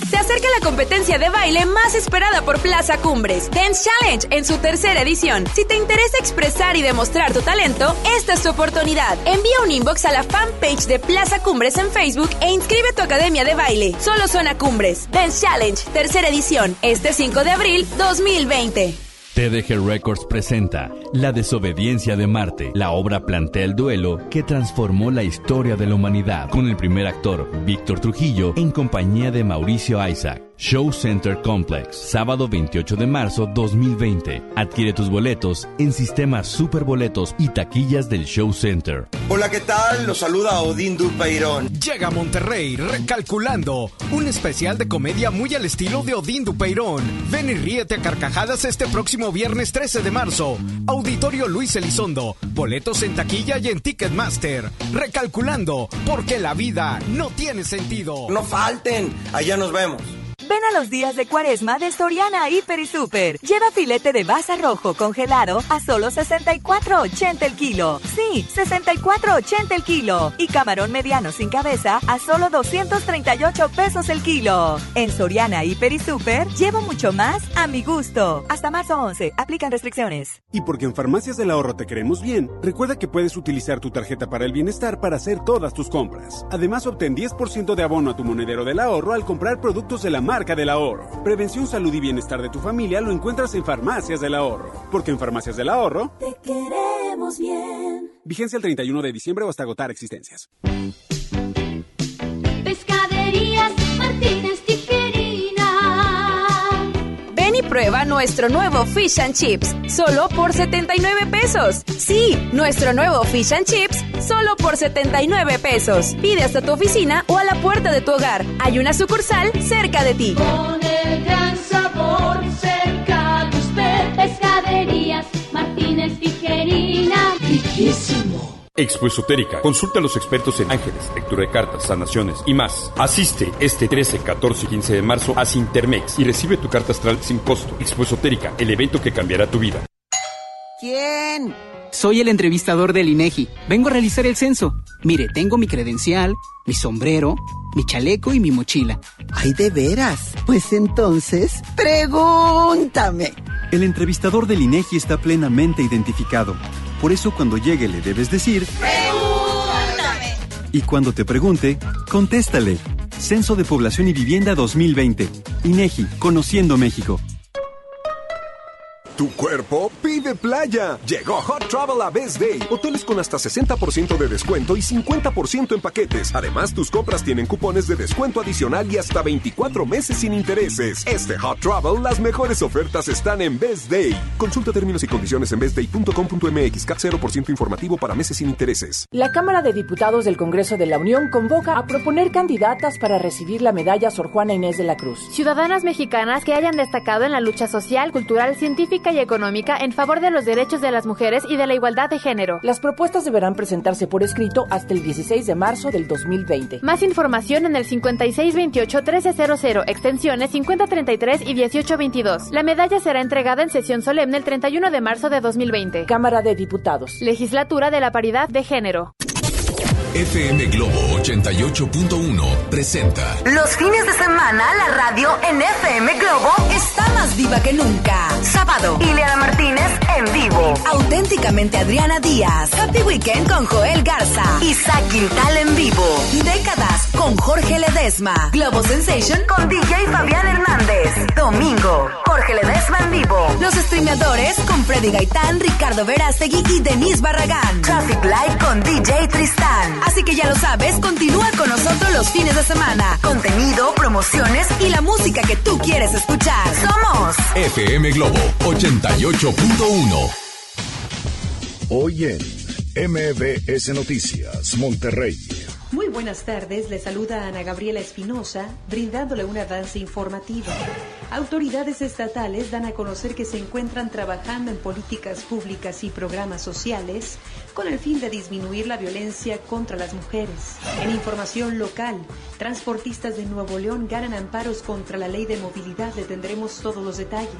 Speaker 33: Se acerca la competencia de baile más esperada por Plaza Cumbres, Dance Challenge, en su tercera edición. Si te interesa expresar y demostrar tu talento, esta es tu oportunidad. Envía un inbox a la fanpage de Plaza Cumbres en Facebook e inscribe tu academia de baile. Solo suena Cumbres. Dance Challenge, tercera edición, este 5 de abril 2020.
Speaker 34: TDG Records presenta La desobediencia de Marte. La obra plantea el duelo que transformó la historia de la humanidad, con el primer actor, Víctor Trujillo, en compañía de Mauricio Isaac. Show Center Complex, sábado 28 de marzo 2020. Adquiere tus boletos en sistemas Superboletos y taquillas del Show Center.
Speaker 12: Hola, ¿qué tal? Los saluda Odín Dupeirón.
Speaker 35: Llega a Monterrey recalculando un especial de comedia muy al estilo de Odín Dupeirón. Ven y ríete a carcajadas este próximo viernes 13 de marzo. Auditorio Luis Elizondo. Boletos en taquilla y en Ticketmaster. Recalculando, porque la vida no tiene sentido.
Speaker 12: No falten, allá nos vemos.
Speaker 36: Ven a los días de cuaresma de Soriana Hiper y Super. Lleva filete de baza rojo congelado a solo 64.80 el kilo. Sí, 64.80 el kilo. Y camarón mediano sin cabeza a solo 238 pesos el kilo. En Soriana Hiper y Super llevo mucho más a mi gusto. Hasta marzo 11. Aplican restricciones.
Speaker 23: Y porque en Farmacias del Ahorro te queremos bien, recuerda que puedes utilizar tu tarjeta para el bienestar para hacer todas tus compras. Además, obtén 10% de abono a tu monedero del ahorro al comprar productos de la marca del ahorro. Prevención, salud y bienestar de tu familia lo encuentras en Farmacias del Ahorro. Porque en Farmacias del Ahorro,
Speaker 8: Te queremos bien.
Speaker 23: vigencia el 31 de diciembre o hasta agotar existencias.
Speaker 8: Pescaderías Martínez
Speaker 33: prueba nuestro nuevo Fish and Chips, solo por 79 pesos. Sí, nuestro nuevo Fish and Chips, solo por 79 pesos. Pide hasta tu oficina o a la puerta de tu hogar. Hay una sucursal cerca de ti.
Speaker 8: Con el gran sabor cerca de usted. Pescaderías Martínez Tijerina.
Speaker 37: Riquísimo. Expo Esotérica. Consulta a los expertos en ángeles, lectura de cartas, sanaciones y más. Asiste este 13, 14 y 15 de marzo a Sintermex y recibe tu carta astral sin costo. Expo Esotérica, el evento que cambiará tu vida.
Speaker 38: ¿Quién? Soy el entrevistador del INEGI. Vengo a realizar el censo. Mire, tengo mi credencial, mi sombrero, mi chaleco y mi mochila.
Speaker 39: Ay, de veras. Pues entonces, pregúntame.
Speaker 40: El entrevistador del INEGI está plenamente identificado. Por eso cuando llegue le debes decir
Speaker 8: Pregúntame.
Speaker 40: y cuando te pregunte, contéstale. Censo de Población y Vivienda 2020. INEGI, Conociendo México.
Speaker 41: Tu cuerpo pide playa. Llegó Hot Travel a Best Day. Hoteles con hasta 60% de descuento y 50% en paquetes. Además, tus compras tienen cupones de descuento adicional y hasta 24 meses sin intereses. Este Hot Travel, las mejores ofertas están en Best Day. Consulta términos y condiciones en bestday.com.mx. CAT 0% informativo para meses sin intereses.
Speaker 42: La Cámara de Diputados del Congreso de la Unión convoca a proponer candidatas para recibir la medalla Sor Juana Inés de la Cruz.
Speaker 43: Ciudadanas mexicanas que hayan destacado en la lucha social, cultural, científica y económica en favor de los derechos de las mujeres y de la igualdad de género.
Speaker 42: Las propuestas deberán presentarse por escrito hasta el 16 de marzo del 2020.
Speaker 43: Más información en el 5628-1300, extensiones 5033 y 1822. La medalla será entregada en sesión solemne el 31 de marzo de 2020.
Speaker 42: Cámara de Diputados.
Speaker 43: Legislatura de la Paridad de Género.
Speaker 15: FM Globo 88.1 presenta
Speaker 16: Los fines de semana la radio en FM Globo está más viva que nunca. Sábado, Ileana Martínez en vivo. Auténticamente Adriana Díaz. Happy Weekend con Joel Garza. Isaac Quintal en vivo. Décadas con Jorge Ledesma. Globo Sensation con DJ Fabián Hernández. Domingo, Jorge Ledesma en vivo. Los streameadores con Freddy Gaitán, Ricardo Verástegui y Denise Barragán. Traffic Light con DJ Tristán. Así que ya lo sabes, continúa con nosotros los fines de semana. Contenido, promociones y la música que tú quieres escuchar. Somos
Speaker 15: FM Globo 88.1.
Speaker 41: Hoy en MBS Noticias, Monterrey.
Speaker 44: Muy buenas tardes, le saluda Ana Gabriela Espinosa, brindándole un avance informativo. Autoridades estatales dan a conocer que se encuentran trabajando en políticas públicas y programas sociales con el fin de disminuir la violencia contra las mujeres. En información local, transportistas de Nuevo León ganan amparos contra la ley de movilidad. Le tendremos todos los detalles.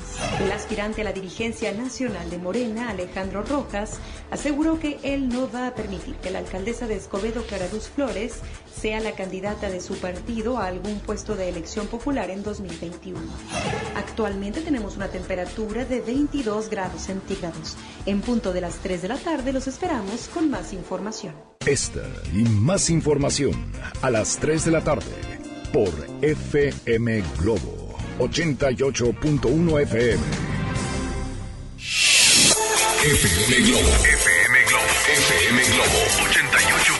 Speaker 44: El aspirante a la dirigencia nacional de Morena, Alejandro Rojas, aseguró que él no va a permitir que la alcaldesa de Escobedo, Clara Flores, sea la candidata de su partido a algún puesto de elección popular en 2021. Actualmente tenemos una temperatura de 22 grados centígrados. En punto de las 3 de la tarde los esperamos con más información.
Speaker 41: Esta y más información a las 3 de la tarde por FM Globo 88.1 FM.
Speaker 15: FM Globo. FM Globo. FM Globo 88.1.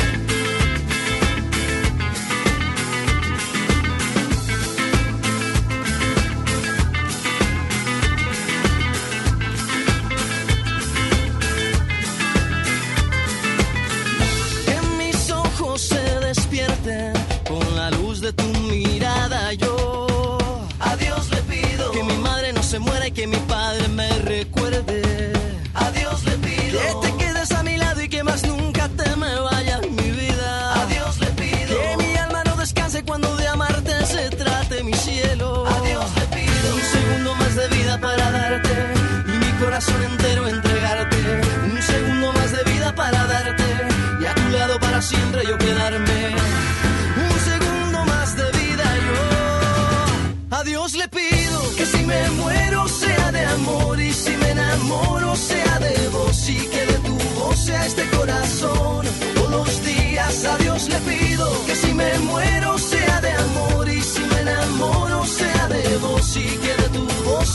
Speaker 7: making me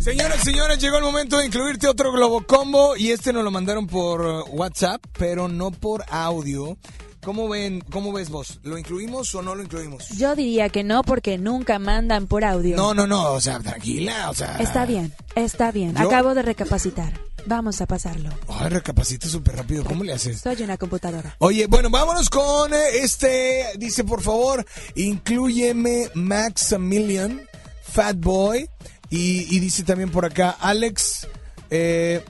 Speaker 4: Señoras y señores, llegó el momento de incluirte otro Globo Combo y este nos lo mandaron por WhatsApp, pero no por audio. ¿Cómo ven, cómo ves vos? ¿Lo incluimos o no lo incluimos?
Speaker 45: Yo diría que no porque nunca mandan por audio.
Speaker 4: No, no, no, o sea, tranquila, o sea.
Speaker 45: Está bien, está bien.
Speaker 4: Yo-
Speaker 45: Acabo de recapacitar. Vamos a pasarlo.
Speaker 4: Ay, recapacita súper rápido, ¿cómo le haces?
Speaker 45: Soy una computadora.
Speaker 4: Oye, bueno, vámonos con eh, este. Dice, por favor, inclúyeme Maximilian, Fat Boy. Y, y dice también por acá, Alex. eh,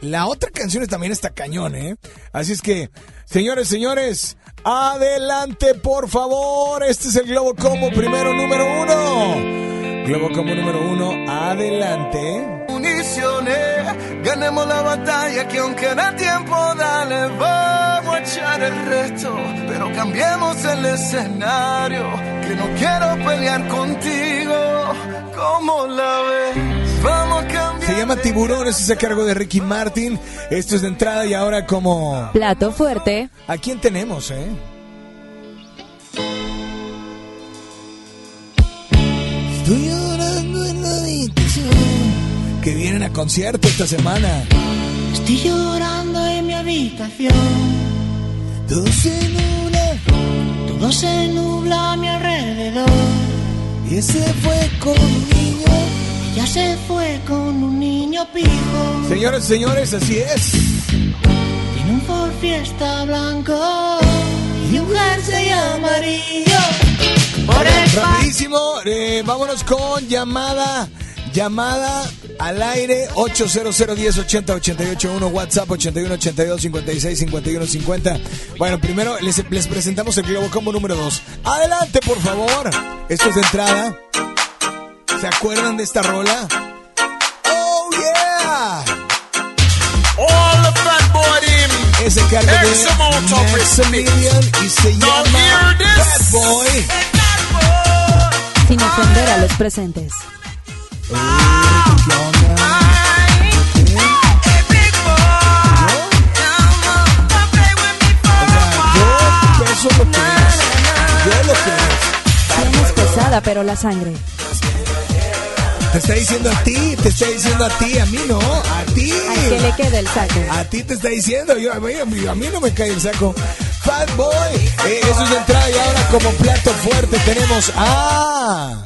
Speaker 4: la otra canción también está cañón, ¿eh? Así es que, señores, señores, adelante, por favor. Este es el Globo Combo primero, número uno. Globo Combo número uno, adelante.
Speaker 12: Uniciones, ganemos la batalla que aunque da tiempo, dale, vamos a echar el resto. Pero cambiemos el escenario, que no quiero pelear contigo. ¿Cómo la ves? Vamos a cambiar.
Speaker 4: Se llama Tiburones, es a cargo de Ricky Martin. Esto es de entrada y ahora como...
Speaker 45: Plato fuerte.
Speaker 4: ¿A quién tenemos, eh? Estoy llorando en la habitación. Que vienen a concierto esta semana.
Speaker 46: Estoy llorando en mi habitación.
Speaker 4: Todo se nubla.
Speaker 46: Todo se nubla a mi alrededor.
Speaker 4: Y ese fue con un niño.
Speaker 46: Ella se fue con un niño pijo.
Speaker 4: Señores, señores, así es.
Speaker 46: Tiene un Ford Fiesta blanco y un jersey amarillo. Por el
Speaker 4: Rapidísimo, eh, vámonos con llamada, llamada al aire 800 10 80 881 WhatsApp 81 82 56 51 50. Bueno, primero les, les presentamos el Globo Combo número 2. Adelante, por favor. Esto es de entrada. ¿Se acuerdan de esta rola? Oh yeah.
Speaker 12: All the fat boy team.
Speaker 4: Ese cargo de Maximilian y se llama
Speaker 12: hear this.
Speaker 4: Bad Boy.
Speaker 45: Sin ofender a los presentes.
Speaker 4: Eso
Speaker 45: pero la sangre.
Speaker 4: Te está diciendo a ti, te está diciendo a ti, a mí no, a ti.
Speaker 45: Al que le quede el saco.
Speaker 4: A ti te está diciendo, yo, a, a mí- a mí no me cae el saco. Fat Boy, eh, eso es de entrada y ahora como plato fuerte tenemos a...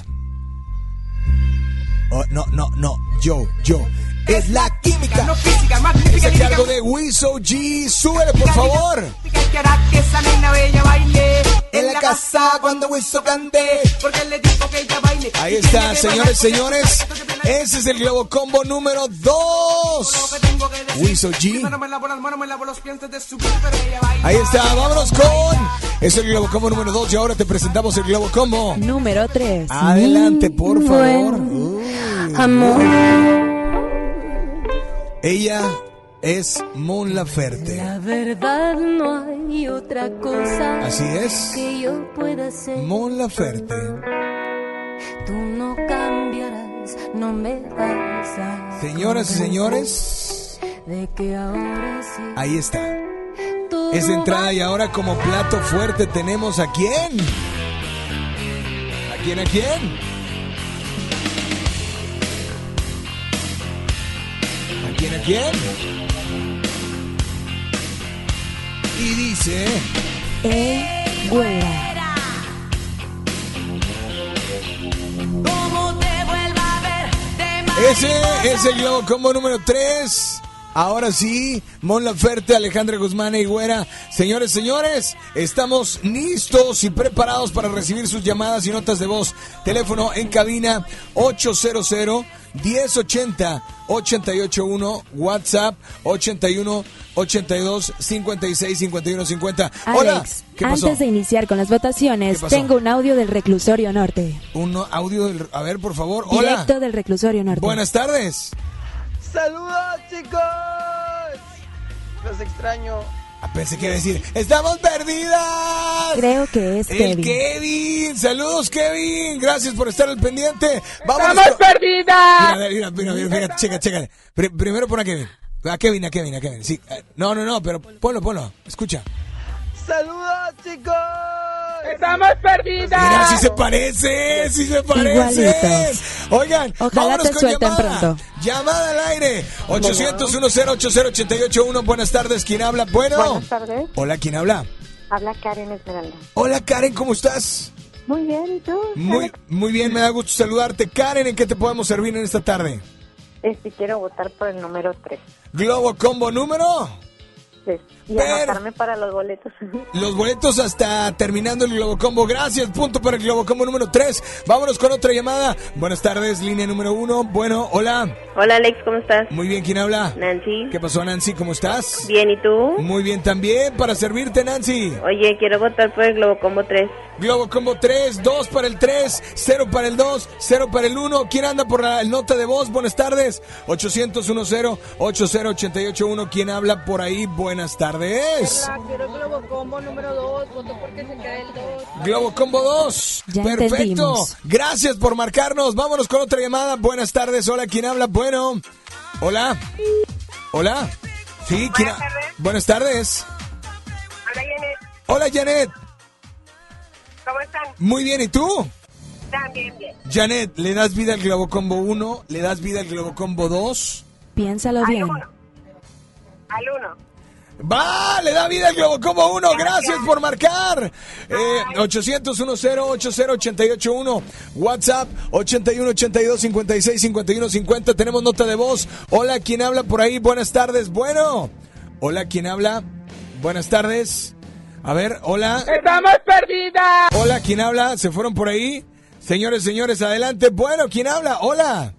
Speaker 4: Oh, no, no, no, yo, yo. Es la química. Es a cargo de Wiso G. Súbele, por favor.
Speaker 47: que esa bella baile
Speaker 4: En la casa cuando Wiso cante.
Speaker 47: Porque le dijo que ella baile.
Speaker 4: Ahí está, señores, señores. Ese es el Globo Combo número 2. Wiso G. Ahí está, vámonos con. Es el Globo Combo número 2 y ahora te presentamos el Globo Combo.
Speaker 45: Número 3.
Speaker 4: Adelante, por favor.
Speaker 45: Amor.
Speaker 4: Ella es Mon Laferte.
Speaker 8: La verdad no hay otra cosa
Speaker 4: Así es.
Speaker 8: que yo pueda hacer.
Speaker 4: Mon Laferte.
Speaker 8: Tú no cambiarás, no me vas a
Speaker 4: Señoras y señores,
Speaker 8: de que ahora sí.
Speaker 4: ahí está. Es de entrada y ahora como plato fuerte tenemos a quién. ¿A quién? ¿A quién? ¿A quién? ¿A quién? Y dice...
Speaker 45: Eh, güera.
Speaker 8: Como te vuelva a ver, te
Speaker 4: Ese es el Globo Combo número 3. Ahora sí, Mon Laferte, Alejandra Guzmán y Güera. Señores, señores, estamos listos y preparados para recibir sus llamadas y notas de voz. Teléfono en cabina 800 1080 881 WhatsApp 81 82 56 51 50. Hola.
Speaker 45: Alex,
Speaker 4: ¿Qué pasó?
Speaker 45: antes de iniciar con las votaciones, tengo un audio del reclusorio norte.
Speaker 4: Un audio del... A ver, por favor. Hola.
Speaker 45: Directo del reclusorio norte.
Speaker 4: Buenas tardes.
Speaker 48: ¡Saludos, chicos! Los extraño.
Speaker 4: Ah, Pensé que iba a decir, ¡estamos perdidas!
Speaker 45: Creo que es
Speaker 4: El
Speaker 45: Kevin.
Speaker 4: Kevin. Saludos, Kevin. Gracias por estar al pendiente. Vamos
Speaker 48: ¡Estamos perdidas!
Speaker 4: Mira, mira, mira, mira, mira, checa, checa. Pri- primero pon a Kevin. A Kevin, a Kevin, a Kevin. Sí. eh, No, no, no, pero ponlo, ponlo. Escucha.
Speaker 48: ¡Saludos, chicos! ¡Estamos perdidas!
Speaker 4: Mira, sí se parece, sí se parece. Oigan,
Speaker 45: Ojalá
Speaker 4: vámonos
Speaker 45: te
Speaker 4: con llamada.
Speaker 45: pronto.
Speaker 4: Llamada al aire. 800 1080 Buenas tardes, ¿quién habla? Bueno.
Speaker 49: Buenas tardes.
Speaker 4: Hola, ¿quién habla?
Speaker 49: Habla Karen Esmeralda.
Speaker 4: Hola, Karen, ¿cómo estás?
Speaker 49: Muy bien, ¿y tú?
Speaker 4: Muy, muy bien, me da gusto saludarte. Karen, ¿en qué te podemos servir en esta tarde?
Speaker 49: Este, quiero votar por el número 3.
Speaker 4: Globo Combo número.
Speaker 49: Y
Speaker 4: Pero-
Speaker 49: anotarme para los boletos.
Speaker 4: Los boletos hasta terminando el Globo Combo. Gracias, punto para el Globo Combo número 3. Vámonos con otra llamada. Buenas tardes, línea número 1. Bueno, hola.
Speaker 50: Hola Alex, ¿cómo estás?
Speaker 4: Muy bien, ¿quién habla?
Speaker 50: Nancy.
Speaker 4: ¿Qué pasó, Nancy? ¿Cómo estás?
Speaker 50: Bien, ¿y tú?
Speaker 4: Muy bien también, para servirte, Nancy.
Speaker 50: Oye, quiero votar por el Globo Combo 3.
Speaker 4: Globo Combo 3, 2 para el 3, 0 para el 2, 0 para el 1. ¿Quién anda por la nota de voz? Buenas tardes. 800 10 80881. ¿Quién habla por ahí? Buenas tardes.
Speaker 51: quiero Globo Combo número 2, voto porque se queda el 2.
Speaker 4: Globo Combo 2.
Speaker 45: Ya
Speaker 4: Perfecto.
Speaker 45: entendimos.
Speaker 4: Gracias por marcarnos. Vámonos con otra llamada. Buenas tardes. Hola, ¿quién habla? Bueno. Hola. Hola. Sí, ¿quién ha- Buenas tardes.
Speaker 50: Hola Janet,
Speaker 4: Hola, Janet.
Speaker 50: ¿Cómo están?
Speaker 4: Muy bien, ¿y tú?
Speaker 50: También bien.
Speaker 4: Janet, ¿le das vida al Globo Combo 1? ¿Le das vida al Globo Combo 2?
Speaker 45: Piénsalo bien.
Speaker 50: Al 1.
Speaker 4: ¡Va! ¡Le da vida al Globo Combo 1! ¡Gracias por marcar! Eh, 800 10 80881 WhatsApp 81 82 56 51 50 Tenemos nota de voz. Hola, ¿quién habla por ahí? Buenas tardes. Bueno. Hola, ¿quién habla? Buenas tardes. A ver, hola.
Speaker 48: ¡Estamos perdidas!
Speaker 4: Hola, ¿quién habla? ¿Se fueron por ahí? Señores, señores, adelante. Bueno, ¿quién habla? Hola.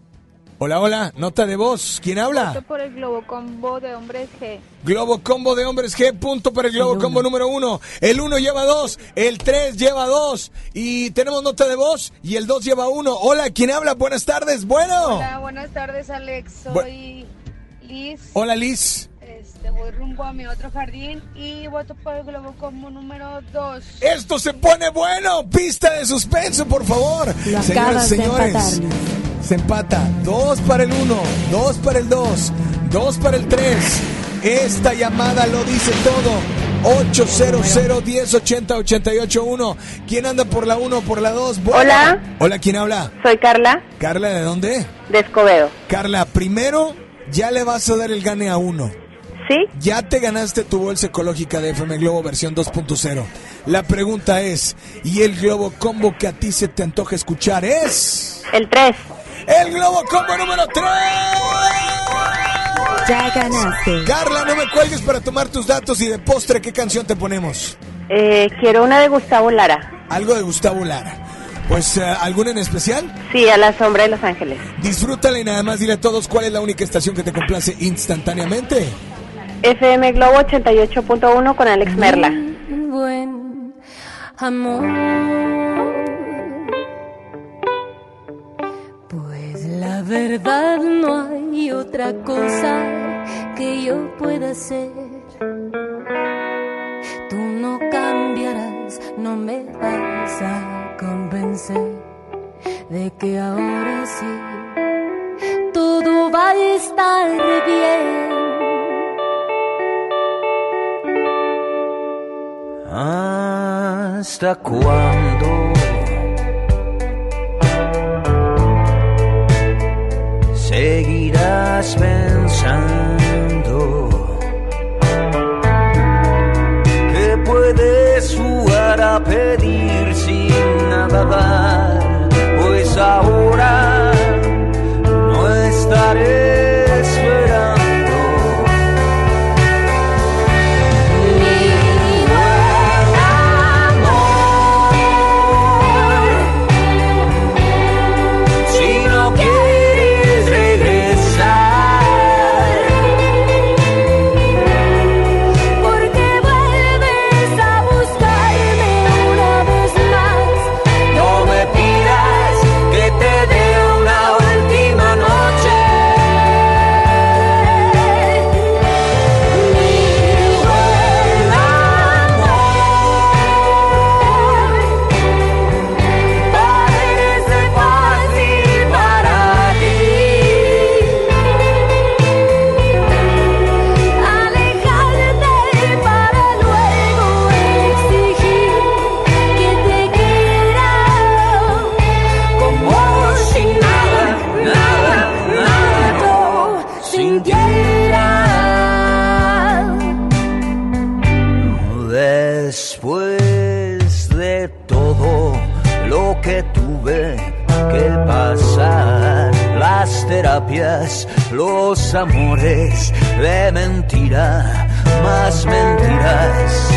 Speaker 4: Hola, hola. Nota de voz. ¿Quién habla?
Speaker 51: Voto por el Globo Combo de hombres G.
Speaker 4: Globo Combo de hombres G, punto para el Globo Combo número uno. El uno lleva dos, el tres lleva dos. Y tenemos nota de voz y el dos lleva uno. Hola, ¿quién habla? Buenas tardes. Bueno.
Speaker 51: Hola, buenas tardes, Alex. Soy Liz.
Speaker 4: Hola, Liz.
Speaker 51: Este, voy rumbo a mi otro jardín y voto por el Globo Combo número 2.
Speaker 4: Esto se pone bueno. Pista de suspenso, por favor.
Speaker 45: Lo
Speaker 4: Señores, señores. Se empata. Dos para el uno, dos para el dos, dos para el tres. Esta llamada lo dice todo. 800 1080 881 ¿Quién anda por la 1 por la 2?
Speaker 50: Hola.
Speaker 4: Hola, ¿quién habla?
Speaker 50: Soy Carla,
Speaker 4: Carla, ¿de dónde?
Speaker 50: de Escobedo.
Speaker 4: Carla, primero ya le vas a dar el gane a uno.
Speaker 50: ¿Sí?
Speaker 4: Ya te ganaste tu bolsa ecológica de FM Globo versión 2.0. La pregunta es, ¿y el Globo Combo que a ti se te antoja escuchar es?
Speaker 50: El 3.
Speaker 4: El Globo Combo número 3.
Speaker 45: Ya ganaste.
Speaker 4: Carla, no me cuelgues para tomar tus datos y de postre, ¿qué canción te ponemos?
Speaker 50: Eh, quiero una de Gustavo Lara.
Speaker 4: Algo de Gustavo Lara. Pues, eh, ¿alguna en especial?
Speaker 50: Sí, a la sombra de Los Ángeles.
Speaker 4: Disfrútala y nada más dile a todos cuál es la única estación que te complace instantáneamente.
Speaker 50: FM Globo 88.1 con Alex Merla.
Speaker 8: buen amor. Pues la verdad no hay otra cosa que yo pueda hacer. Tú no cambiarás, no me vas a convencer de que ahora sí todo va a estar bien.
Speaker 52: ¿Hasta cuándo? Seguirás pensando que puedes jugar a pedir sin nada dar, pues ahora no estaré
Speaker 7: los amores de mentira, más mentiras.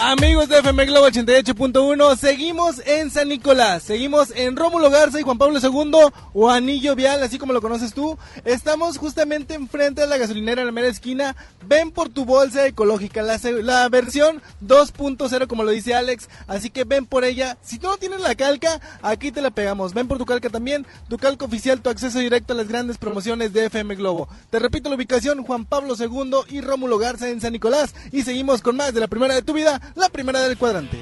Speaker 30: Amigos de FM Globo 88.1, seguimos en San Nicolás, seguimos en Rómulo Garza y Juan Pablo II o Anillo Vial, así como lo conoces tú. Estamos justamente enfrente de la gasolinera en la mera esquina. Ven por tu bolsa ecológica, la, versión 2.0 como lo dice Alex, así que ven por ella. Si tú no tienes la calca, aquí te la pegamos. Ven por tu calca también, tu calca oficial, tu acceso directo a las grandes promociones de FM Globo. Te repito la ubicación, Juan Pablo II y Rómulo Garza en San Nicolás. Y seguimos con más de la primera de tu vida, la primera del cuadrante.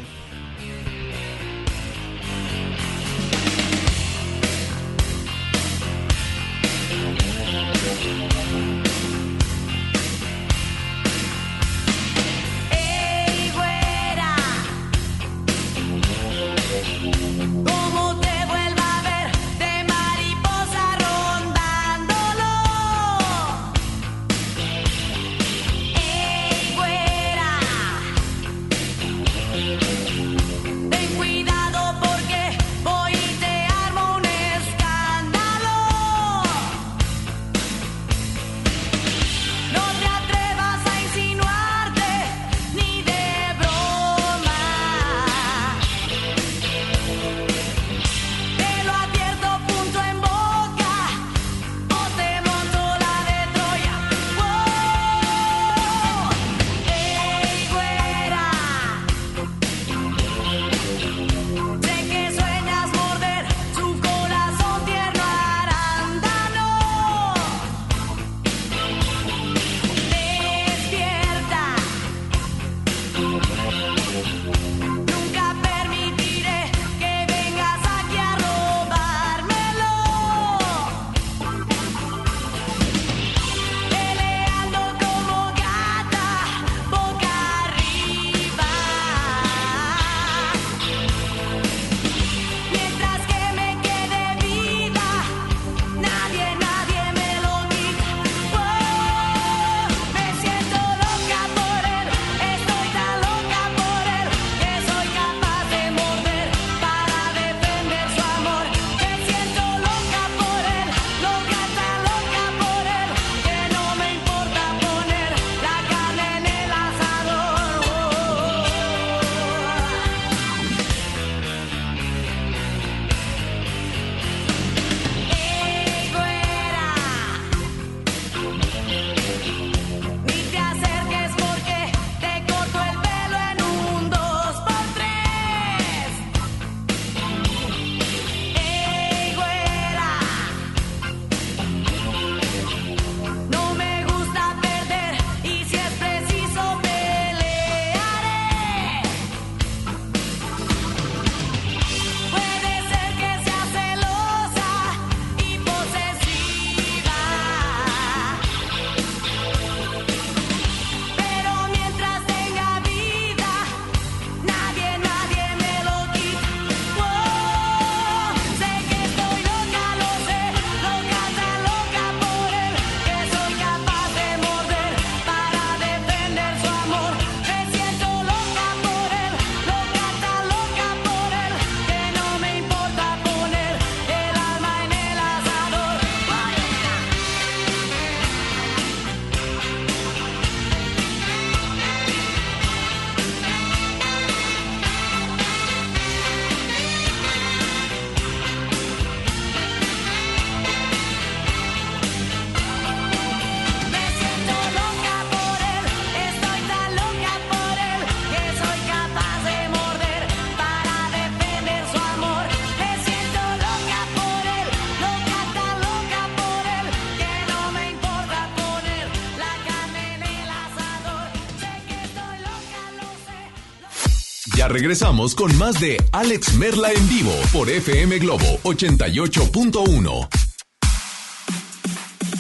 Speaker 15: Regresamos con más de Alex Merla en vivo por FM Globo 88.1.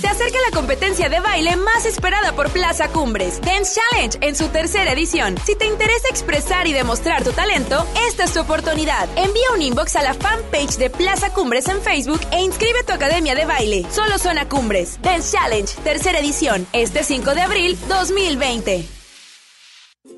Speaker 33: Se acerca la competencia de baile más esperada por Plaza Cumbres, Dance Challenge, en su tercera edición. Si te interesa expresar y demostrar tu talento, esta es tu oportunidad. Envía un inbox a la fanpage de Plaza Cumbres en Facebook e inscribe tu academia de baile. Solo Zona Cumbres, Dance Challenge, tercera edición, este 5 de abril 2020.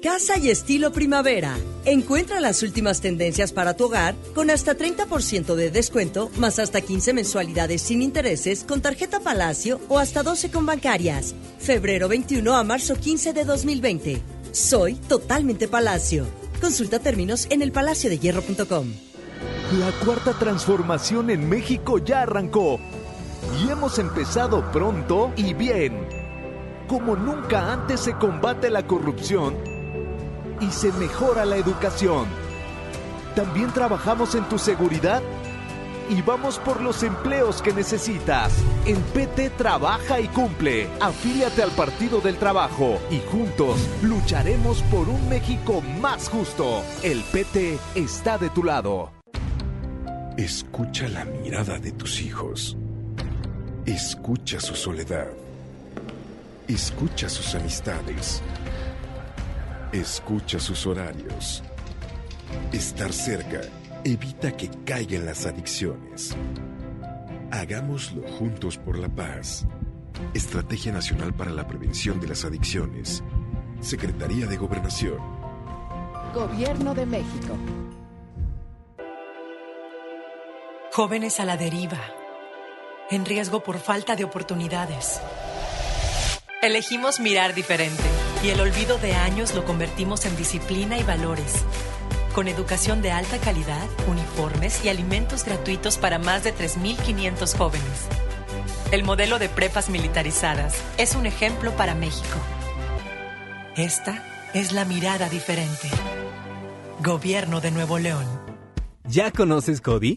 Speaker 17: Casa y estilo primavera. Encuentra las últimas tendencias para tu hogar con hasta 30% de descuento, más hasta 15 mensualidades sin intereses con tarjeta Palacio o hasta 12 con bancarias. Febrero 21 a marzo 15 de 2020. Soy totalmente Palacio. Consulta términos en elpalaciodehierro.com.
Speaker 53: La cuarta transformación en México ya arrancó y hemos empezado pronto y bien. Como nunca antes se combate la corrupción y se mejora la educación. También trabajamos en tu seguridad y vamos por los empleos que necesitas. En PT trabaja y cumple. Afíliate al Partido del Trabajo y juntos lucharemos por un México más justo. El PT está de tu lado.
Speaker 54: Escucha la mirada de tus hijos. Escucha su soledad. Escucha sus amistades. Escucha sus horarios. Estar cerca evita que caigan las adicciones. Hagámoslo juntos por la paz. Estrategia Nacional para la Prevención de las Adicciones. Secretaría de Gobernación.
Speaker 55: Gobierno de México.
Speaker 21: Jóvenes a la deriva. En riesgo por falta de oportunidades. Elegimos mirar diferente y el olvido de años lo convertimos en disciplina y valores. Con educación de alta calidad, uniformes y alimentos gratuitos para más de 3.500 jóvenes. El modelo de prepas militarizadas es un ejemplo para México. Esta es la mirada diferente. Gobierno de Nuevo León.
Speaker 56: ¿Ya conoces Cody?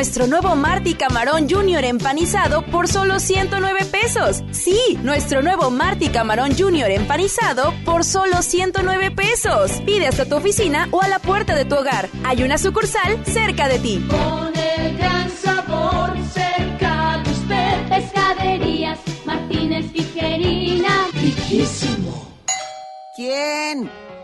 Speaker 33: Nuestro nuevo Marty Camarón Junior empanizado por solo 109 pesos. Sí, nuestro nuevo Marty Camarón Junior empanizado por solo 109 pesos. Pide hasta tu oficina o a la puerta de tu hogar. Hay una sucursal cerca de ti.
Speaker 31: Con el gran sabor cerca de usted. Pescaderías Martínez Tijerina.
Speaker 57: Riquísimo. ¿Quién?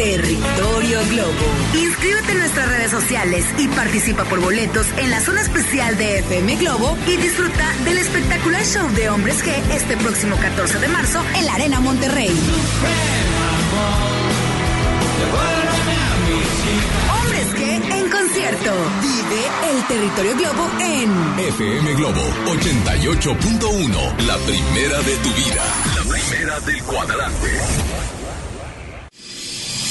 Speaker 16: Territorio Globo. Inscríbete en nuestras redes sociales y participa por boletos en la zona especial de FM Globo y disfruta del espectacular show de Hombres G este próximo 14 de marzo en la Arena Monterrey. Hombres G en concierto. Vive el Territorio Globo en
Speaker 55: FM Globo 88.1. La primera de tu vida. La primera del cuadrante.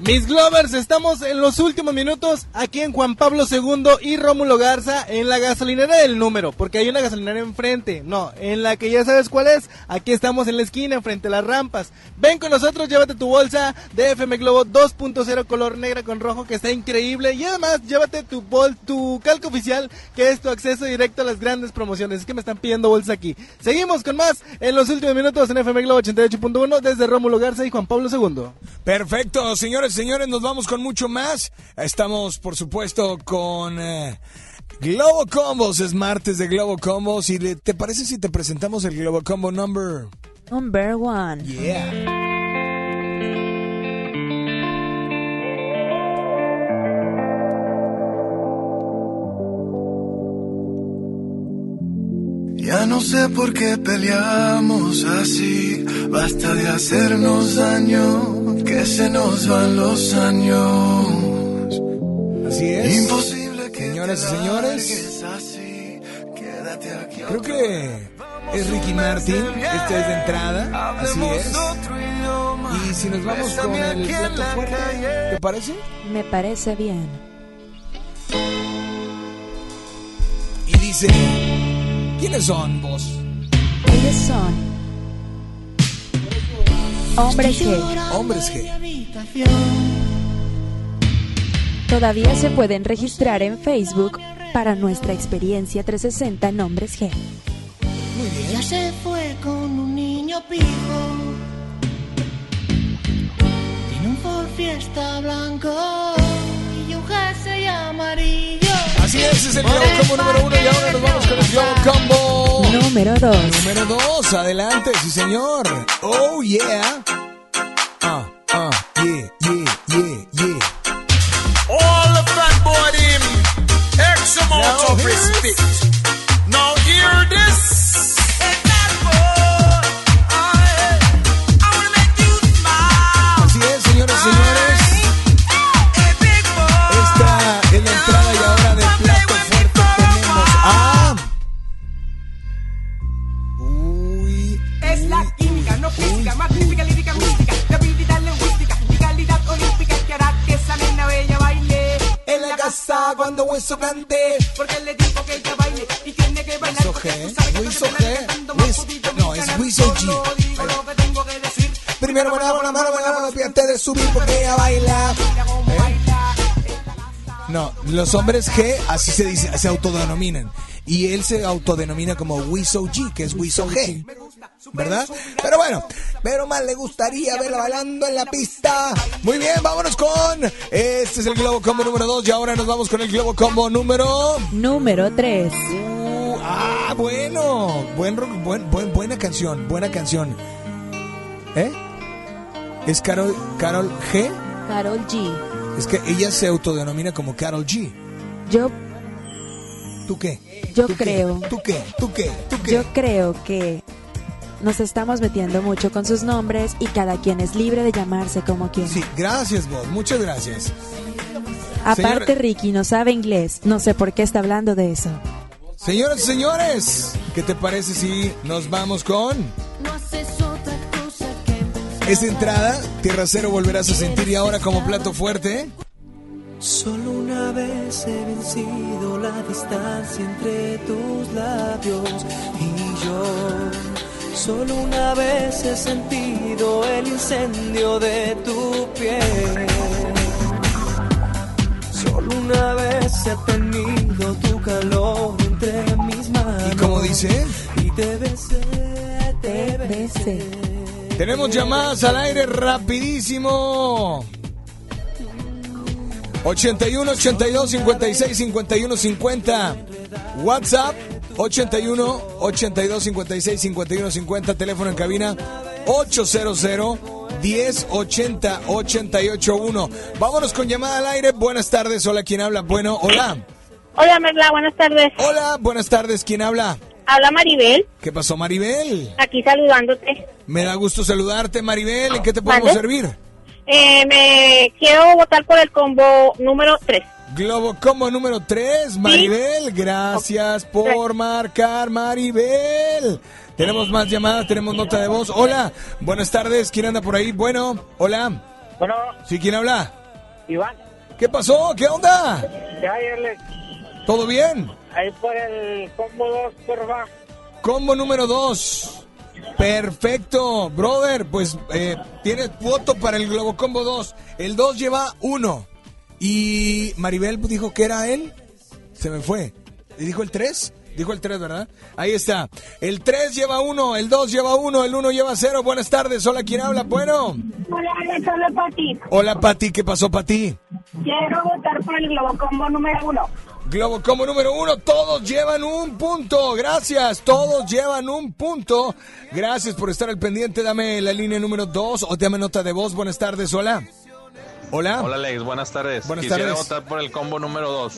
Speaker 30: Mis Glovers, estamos en los últimos minutos aquí en Juan Pablo II y Rómulo Garza en la gasolinera del número, porque hay una gasolinera enfrente, no, en la que ya sabes cuál es, aquí estamos en la esquina, frente a las rampas. Ven con nosotros, llévate tu bolsa de FM Globo 2.0 color negra con rojo que está increíble y además llévate tu bol, tu calco oficial que es tu acceso directo a las grandes promociones. Es que me están pidiendo bolsa aquí. Seguimos con más en los últimos minutos en FM Globo 88.1 desde Rómulo Garza y Juan Pablo II.
Speaker 4: Perfecto, señores, señores, nos vamos con mucho más. Estamos, por supuesto, con eh, Globo Combos. Es martes de Globo Combos. ¿Y le- te parece si te presentamos el Globo Combo number?
Speaker 5: Number one.
Speaker 4: Yeah.
Speaker 12: Ya no sé por qué peleamos así, basta de hacernos daño, que se nos van los años.
Speaker 4: Así es.
Speaker 12: Imposible que
Speaker 4: Señoras y señores,
Speaker 12: así, quédate aquí.
Speaker 4: creo que es Ricky Martin. Esta es de entrada. Así es. Y si nos vamos con el plato fuerte, ¿te parece?
Speaker 5: Me parece bien.
Speaker 4: Y dice, ¿quiénes son vos?
Speaker 5: Ellos son hombres G.
Speaker 4: Hombres G.
Speaker 5: Todavía se pueden registrar en Facebook para nuestra experiencia 360 en hombres G.
Speaker 7: Ya se fue con un niño pijo. Tiene un Ford Fiesta blanco y un jersey amarillo.
Speaker 4: Así es, es el Globo Combo número uno y ahora nos vamos con el Globo Combo
Speaker 5: Número 2.
Speaker 4: número dos. Adelante, sí señor. Oh yeah. Ah, ah, yeah, yeah, yeah, yeah.
Speaker 58: All the fat boy him X amount of respect.
Speaker 4: Hueso grande.
Speaker 59: Porque le digo que ella baile y tiene que bailar porque
Speaker 4: G,
Speaker 59: tú sabes que
Speaker 4: Wiso G, no, es Wiso G.
Speaker 59: digo lo que tengo que decir.
Speaker 4: Primero bailamos la mano, bailamos los pies antes de subir porque ella baila. ¿Eh? No, los hombres G así se dice, se autodenominan. Y él se autodenomina como Wiso G, que es Wiso G. ¿Verdad? Pero bueno, pero más le gustaría verla bailando en la pista. Muy bien, vámonos con. Este es el Globo Combo número 2 y ahora nos vamos con el Globo Combo número.
Speaker 5: Número 3.
Speaker 4: Ah, bueno. Buen, rock- buen, buen- buena canción, buena canción. ¿Eh? ¿Es Carol, Carol G?
Speaker 5: Carol G.
Speaker 4: Es que ella se autodenomina como Carol G.
Speaker 5: Yo,
Speaker 4: ¿Tú qué?
Speaker 5: yo
Speaker 4: ¿Tú qué?
Speaker 5: creo.
Speaker 4: ¿Tú qué? ¿Tú qué? ¿Tú qué?
Speaker 5: Yo creo que nos estamos metiendo mucho con sus nombres y cada quien es libre de llamarse como quiera.
Speaker 4: Sí, gracias vos, muchas gracias.
Speaker 5: Aparte,
Speaker 4: Señor-
Speaker 5: Ricky no sabe inglés. No sé por qué está hablando de eso.
Speaker 4: Señoras y señores, ¿qué te parece si nos vamos con
Speaker 7: No haces otra cosa que
Speaker 4: esta entrada? Tierra Cero volverás a sentir y ahora como plato fuerte.
Speaker 59: Solo una vez he vencido la distancia entre tus labios y yo. Solo una vez he sentido el incendio de tu piel. Solo una vez he tenido tu calor entre mis manos.
Speaker 4: ¿Y cómo dice?
Speaker 59: Y te besé, te besé.
Speaker 4: Tenemos llamadas al aire rapidísimo. 81 82 56 51 50. WhatsApp 81 82 56 51 50. Teléfono en cabina 800 10 80 881. Vámonos con llamada al aire. Buenas tardes. Hola, ¿quién habla? Bueno, hola.
Speaker 60: Hola, Merla, buenas tardes.
Speaker 4: Hola, buenas tardes. ¿Quién habla?
Speaker 60: Habla Maribel,
Speaker 4: ¿Qué pasó, Maribel?
Speaker 60: aquí saludándote.
Speaker 4: Me da gusto saludarte, Maribel. ¿En qué te podemos
Speaker 60: ¿Mande?
Speaker 4: servir?
Speaker 60: Eh, me quiero votar por el combo número 3.
Speaker 4: Globo Combo número 3, Maribel. Gracias por marcar, Maribel. Tenemos más llamadas, tenemos nota de voz. Hola, buenas tardes. ¿Quién anda por ahí? Bueno, hola.
Speaker 61: Bueno,
Speaker 4: ¿Sí quién habla?
Speaker 61: Iván,
Speaker 4: ¿Qué pasó? ¿Qué onda?
Speaker 61: ¿qué hay, Alex?
Speaker 4: ¿Todo bien?
Speaker 61: Ahí por el combo 2, porfa.
Speaker 4: Combo número 2. Perfecto, brother. Pues eh, tienes voto para el Globo Combo 2. El 2 lleva 1. Y Maribel dijo que era él. Se me fue. ¿Y dijo el 3? Dijo el 3, ¿verdad? Ahí está. El 3 lleva 1, el 2 lleva 1, el 1 lleva 0. Buenas tardes. Hola, ¿quién habla? Bueno.
Speaker 62: Hola, Alex, hola, Pati.
Speaker 4: Hola, Pati. ¿Qué pasó, Pati?
Speaker 62: Quiero votar por el Globo Combo número uno.
Speaker 4: Globo Combo número uno, todos llevan un punto. Gracias, todos llevan un punto. Gracias por estar al pendiente. Dame la línea número dos o dame nota de voz. Buenas tardes, hola. Hola.
Speaker 63: Hola Alex, buenas tardes.
Speaker 4: Buenas
Speaker 63: Quisiera
Speaker 4: tardes.
Speaker 63: votar por el combo número 2.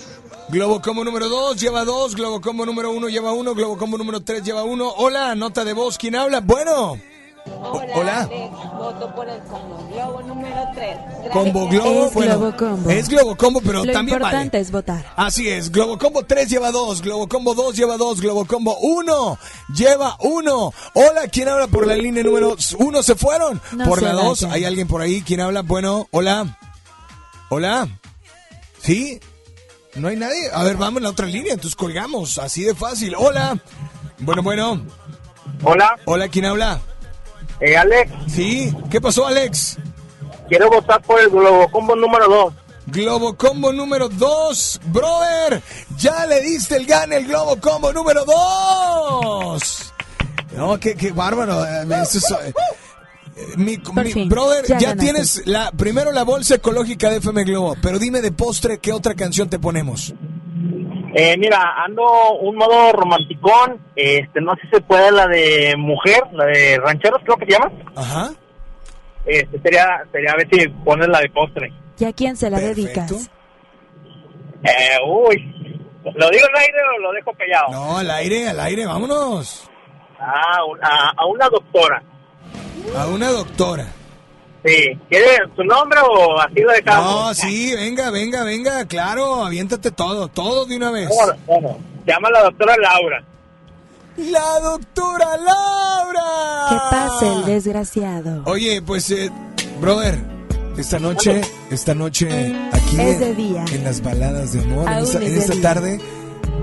Speaker 4: Globo Combo número dos lleva dos. Globo Combo número uno lleva uno. Globo Combo número tres lleva uno. Hola, nota de voz. ¿Quién habla? Bueno.
Speaker 62: Hola,
Speaker 4: hola.
Speaker 62: Alex, voto por el Combo Globo número 3.
Speaker 4: Combo Globo.
Speaker 62: Es
Speaker 4: bueno,
Speaker 62: Globo Combo.
Speaker 4: Es Globo Combo, pero
Speaker 62: Lo
Speaker 4: también vale.
Speaker 62: importante es votar.
Speaker 4: Así es, Globo Combo 3 lleva 2, Globo Combo 2 lleva 2, Globo Combo 1 lleva 1. Hola, ¿quién habla por la línea número 1? ¿Se fueron?
Speaker 62: No
Speaker 4: por
Speaker 62: se
Speaker 4: la 2,
Speaker 62: vayan.
Speaker 4: ¿hay alguien por ahí? ¿Quién habla? Bueno, hola. Hola. ¿Sí? ¿No hay nadie? A ver, vamos a la otra línea, entonces colgamos, así de fácil. Hola. Bueno, bueno.
Speaker 61: Hola.
Speaker 4: Hola, ¿quién habla?
Speaker 61: Eh, Alex.
Speaker 4: Sí, ¿qué pasó, Alex?
Speaker 61: Quiero votar por el Globo Combo número 2.
Speaker 4: Globo Combo número 2, brother. Ya le diste el gane el Globo Combo número 2. No, qué, qué bárbaro. eh, me- eso es, eh, mi, brother,
Speaker 62: ya
Speaker 4: ya, tienes la primero la bolsa ecológica de FM Globo, pero dime de postre qué otra canción te ponemos.
Speaker 61: Eh, mira, ando un modo romanticón. Este, no sé si se puede la de mujer, la de rancheros, creo que se llama.
Speaker 4: Ajá.
Speaker 61: Este, sería, sería a ver si pones la de postre.
Speaker 62: ¿Y a quién se la dedicas?
Speaker 61: Eh, uy. ¿Lo digo al aire o lo dejo callado?
Speaker 4: No, al aire, al aire, vámonos.
Speaker 61: Ah, a, a una doctora.
Speaker 4: A una doctora.
Speaker 61: Sí. ¿Quiere su nombre o así lo dejamos?
Speaker 4: No, sí, venga, venga, venga, claro, aviéntate todo, todo de una vez.
Speaker 61: Bueno, bueno, se llama la doctora Laura.
Speaker 4: La doctora Laura.
Speaker 62: Que pase el desgraciado.
Speaker 4: Oye, pues, eh, brother, esta noche, esta noche aquí
Speaker 62: Es
Speaker 4: en,
Speaker 62: de día.
Speaker 4: en las baladas de amor, en esta,
Speaker 62: es
Speaker 4: en esta tarde,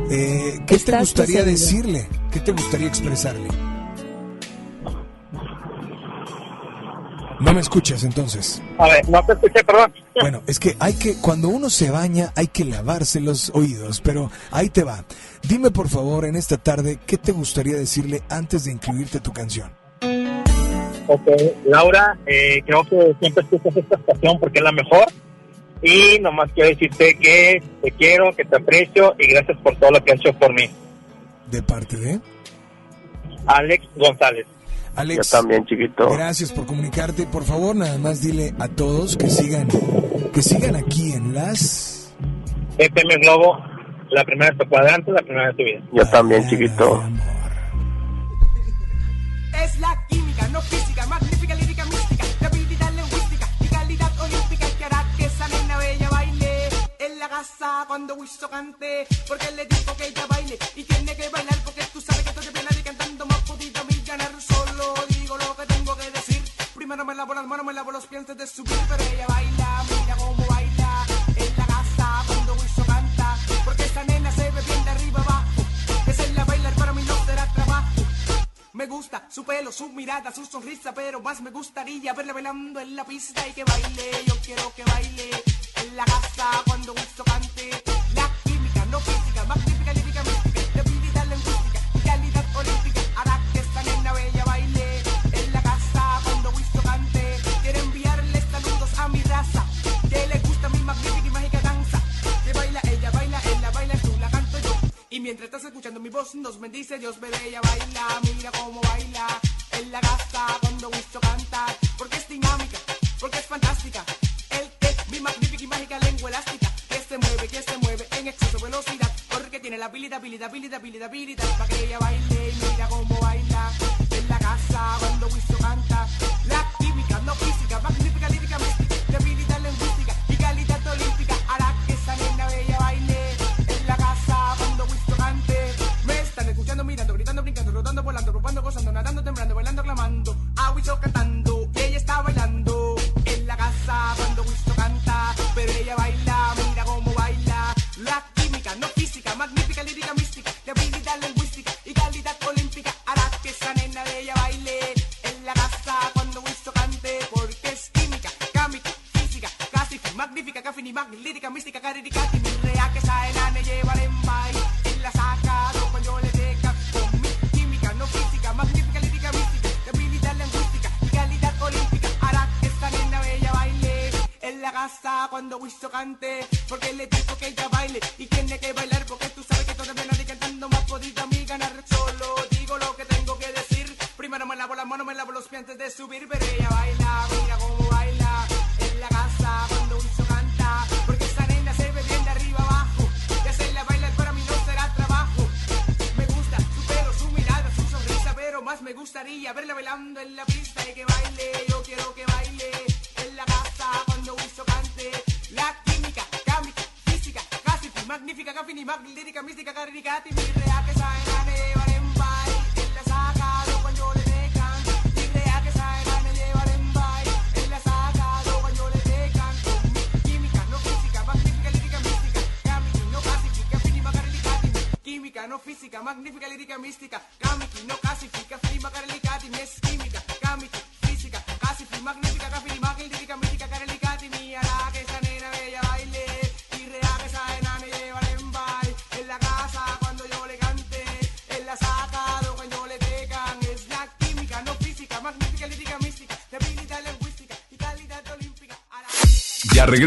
Speaker 4: eh, ¿qué te gustaría
Speaker 62: poseído.
Speaker 4: decirle? ¿Qué te gustaría expresarle? No me escuchas entonces.
Speaker 61: A ver, no te escuché, perdón.
Speaker 4: Bueno, es que hay que, cuando uno se baña, hay que lavarse los oídos, pero ahí te va. Dime por favor en esta tarde, ¿qué te gustaría decirle antes de incluirte tu canción?
Speaker 61: Ok, Laura, eh, creo que siempre escuchas esta estación porque es la mejor. Y nomás quiero decirte que te quiero, que te aprecio y gracias por todo lo que has hecho por mí.
Speaker 4: ¿De parte de?
Speaker 61: Alex González.
Speaker 4: Alex.
Speaker 61: Yo también, chiquito.
Speaker 4: Gracias por comunicarte. Por favor, nada más dile a todos que sigan, que sigan aquí en las.
Speaker 61: FM Globo, la primera de tu cuadrante, la primera de tu vida. Yo también, chiquito.
Speaker 58: Es la química, no física, magnífica lírica mística, habilidad lingüística y calidad olímpica que hará que esa nena bella baile en la casa cuando Wiso cante, porque le dijo que ella baile y tiene que bailar porque tú sabes que Primero me lavo las manos, me lavo los pies antes de subir, pero ella baila, mira cómo baila en la casa cuando Wiso canta, porque esa nena se ve bien de arriba abajo, que se la bailar para mí no será trabajo. Me gusta su pelo, su mirada, su sonrisa, pero más me gustaría verla bailando en la pista y que baile. Yo quiero que baile en la casa cuando gusto cante. La química, no física, magnífica, lírica, mientras estás escuchando mi voz, nos bendice Dios, ve ella baila, mira cómo baila en la casa cuando gusto cantar, porque es dinámica, porque es fantástica. El que mi magnífica y mágica lengua elástica, que se mueve, que se mueve en exceso de velocidad, porque tiene la habilidad, habilidad, habilidad, habilidad, habilidad, para que ella baile. Mira cómo baila en la casa cuando gusto canta. La química, no física, magnífica, lírica, mística,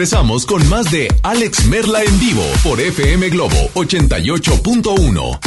Speaker 15: regresamos con más de Alex Merla en vivo por FM Globo 88.1.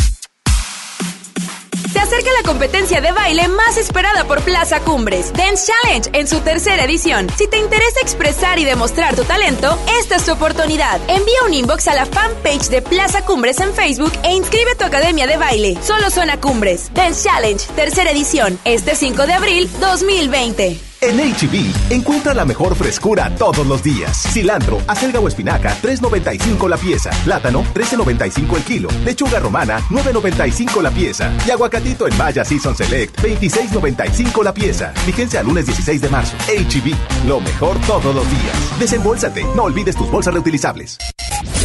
Speaker 33: Se acerca la competencia de baile más esperada por Plaza Cumbres, Dance Challenge, en su tercera edición. Si te interesa expresar y demostrar tu talento, esta es tu oportunidad. Envía un inbox a la fanpage de Plaza Cumbres en Facebook e inscribe tu academia de baile. Solo suena Cumbres. Dance Challenge, tercera edición, este 5 de abril 2020.
Speaker 64: En HB, encuentra la mejor frescura todos los días. Cilantro, acelga o espinaca, 3.95 la pieza. Plátano, 13.95 el kilo. Lechuga romana, 9.95 la pieza. Y aguacatito en Maya Season Select, 26.95 la pieza. Vigencia al lunes 16 de marzo. HB, lo mejor todos los días. Desembolsate, no olvides tus bolsas reutilizables.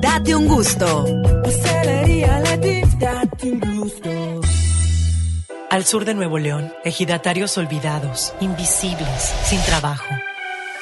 Speaker 16: Date un gusto.
Speaker 58: Pastelería Leti, date un gusto.
Speaker 21: Al sur de Nuevo León, ejidatarios olvidados, invisibles, sin trabajo.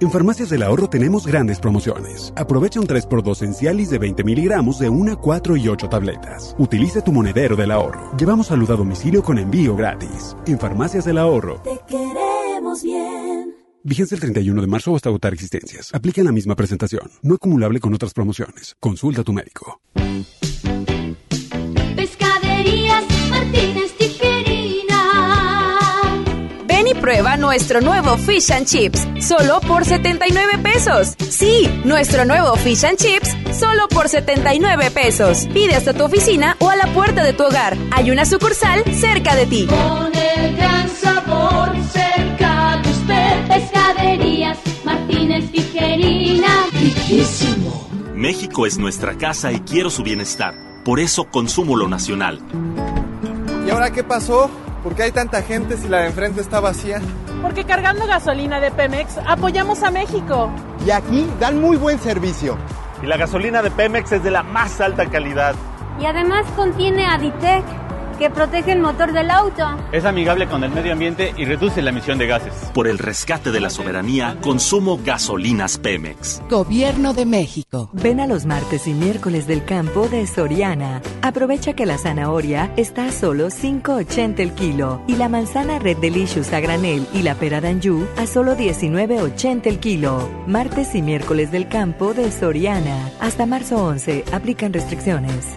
Speaker 23: En Farmacias del Ahorro tenemos grandes promociones. Aprovecha un 3x2 en Cialis de 20 miligramos de 1, 4 y 8 tabletas. Utilice tu monedero del ahorro. Llevamos salud a domicilio con envío gratis. En Farmacias del Ahorro.
Speaker 31: Te queremos bien.
Speaker 23: Vigencia el 31 de marzo hasta agotar existencias. Aplica en la misma presentación. No acumulable con otras promociones. Consulta a tu médico.
Speaker 33: Prueba nuestro nuevo Fish and Chips, solo por 79 pesos. Sí, nuestro nuevo Fish and Chips, solo por 79 pesos. Pide hasta tu oficina o a la puerta de tu hogar. Hay una sucursal cerca de ti.
Speaker 31: Con el gran sabor cerca de usted. Pescaderías Martínez Tijerina.
Speaker 65: Riquísimo. México es nuestra casa y quiero su bienestar. Por eso consumo lo nacional.
Speaker 66: ¿Y ahora qué pasó? ¿Por qué hay tanta gente si la de enfrente está vacía?
Speaker 67: Porque cargando gasolina de Pemex apoyamos a México.
Speaker 66: Y aquí dan muy buen servicio.
Speaker 68: Y la gasolina de Pemex es de la más alta calidad.
Speaker 60: Y además contiene Aditec, que protege el motor del auto.
Speaker 68: Es amigable con el medio ambiente y reduce la emisión de gases.
Speaker 65: Por el rescate de la soberanía, consumo gasolinas Pemex.
Speaker 69: Gobierno de México.
Speaker 70: Ven a los martes y miércoles del campo de Soriana. Aprovecha que la zanahoria está a solo 5.80 el kilo y la manzana Red Delicious a granel y la pera Danju a solo 19.80 el kilo. Martes y miércoles del campo de Soriana. Hasta marzo 11 aplican restricciones.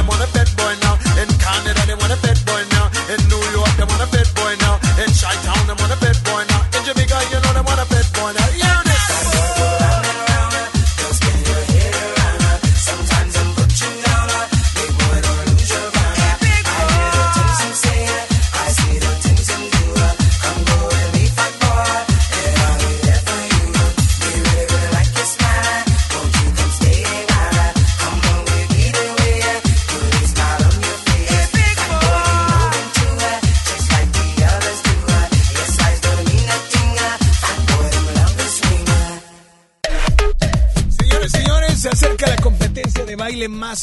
Speaker 4: They want a bad boy now. Incarnate, they want a bad boy.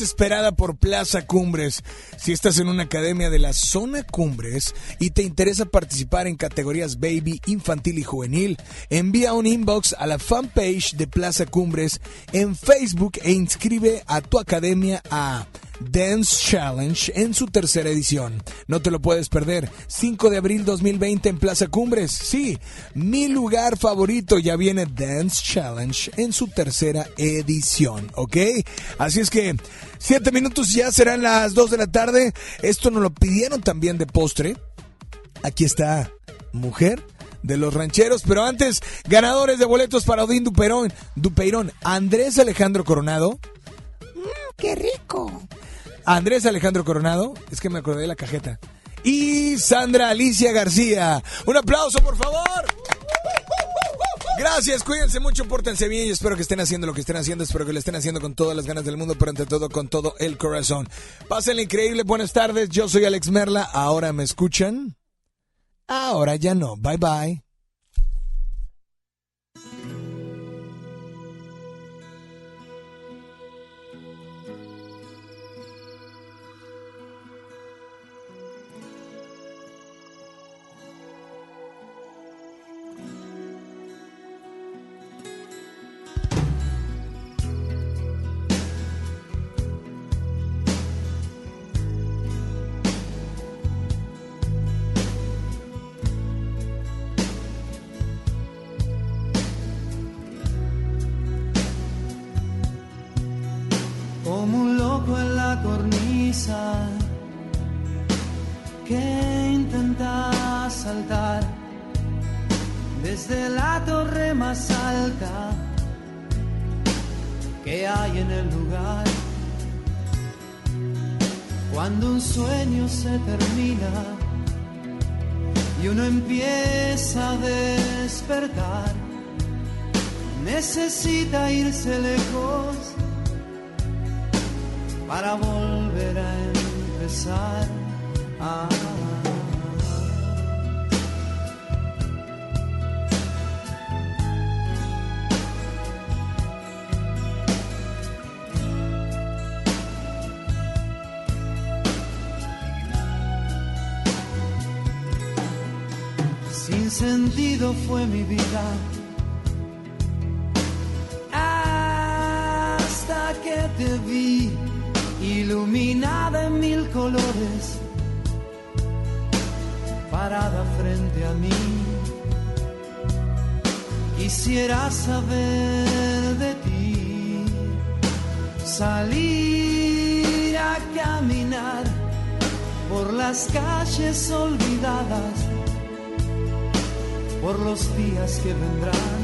Speaker 4: Esperada por Plaza Cumbres. Si estás en una academia de la zona Cumbres y te interesa participar en categorías baby, infantil y juvenil, envía un inbox a la fanpage de Plaza Cumbres en Facebook e inscribe a tu academia a Dance Challenge en su tercera edición. No te lo puedes perder. 5 de abril 2020 en Plaza Cumbres. Sí, mi lugar favorito ya viene Dance Challenge en su tercera edición, ¿ok? Así es que siete minutos ya serán las 2 de la tarde. Esto nos lo pidieron también de postre. Aquí está, mujer de los rancheros. Pero antes, ganadores de boletos para Odín Duperón. Dupeirón, Andrés Alejandro Coronado. ¡Qué rico! Andrés Alejandro Coronado, es que me acordé de la cajeta. Y Sandra Alicia García. Un aplauso, por favor. Gracias, cuídense mucho, pórtense bien y espero que estén haciendo lo que estén haciendo, espero que lo estén haciendo con todas las ganas del mundo, pero ante todo con todo el corazón. Pásenle increíble, buenas tardes, yo soy Alex Merla, ahora me escuchan, ahora ya no, bye bye.
Speaker 7: Como un loco en la cornisa que intenta saltar desde la torre más alta que hay en el lugar. Cuando un sueño se termina y uno empieza a despertar, necesita irse lejos para volver a empezar. Sin sentido fue mi vida. Hasta que te vi iluminada en mil colores, parada frente a mí. Quisiera saber de ti, salir a caminar por las calles olvidadas, por los días que vendrán.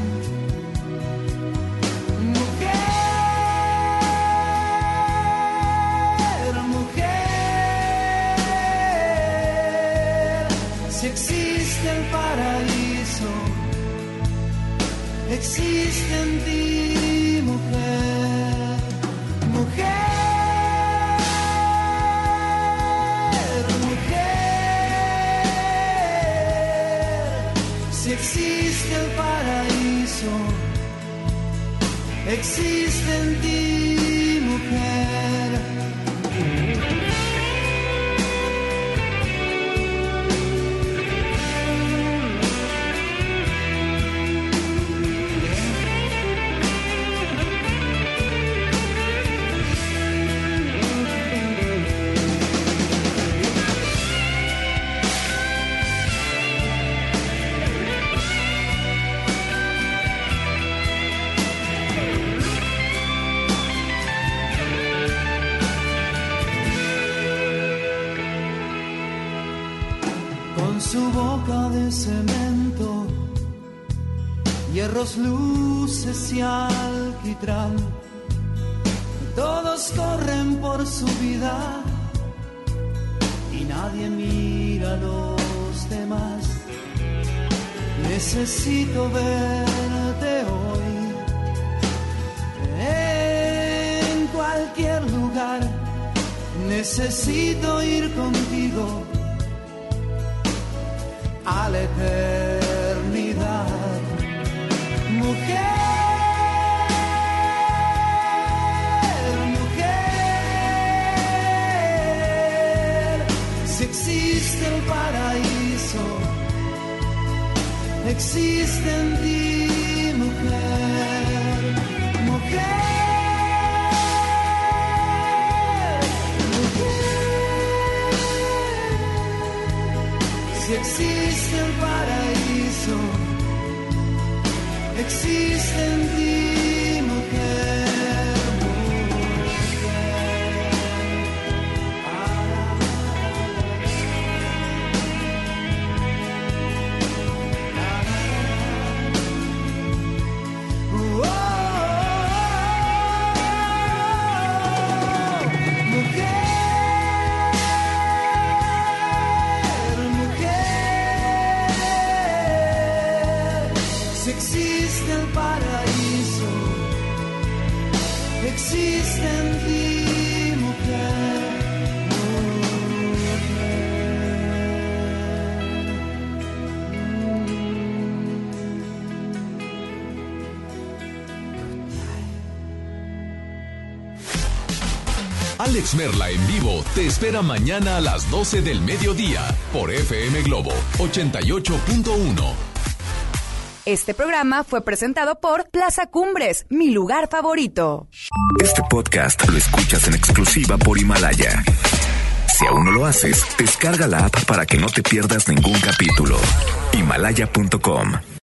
Speaker 15: Alex Merla en vivo te espera mañana a las 12 del mediodía por FM Globo 88.1.
Speaker 16: Este programa fue presentado por Plaza Cumbres, mi lugar favorito.
Speaker 71: Este podcast lo escuchas en exclusiva por Himalaya. Si aún no lo haces, descarga la app para que no te pierdas ningún capítulo. Himalaya.com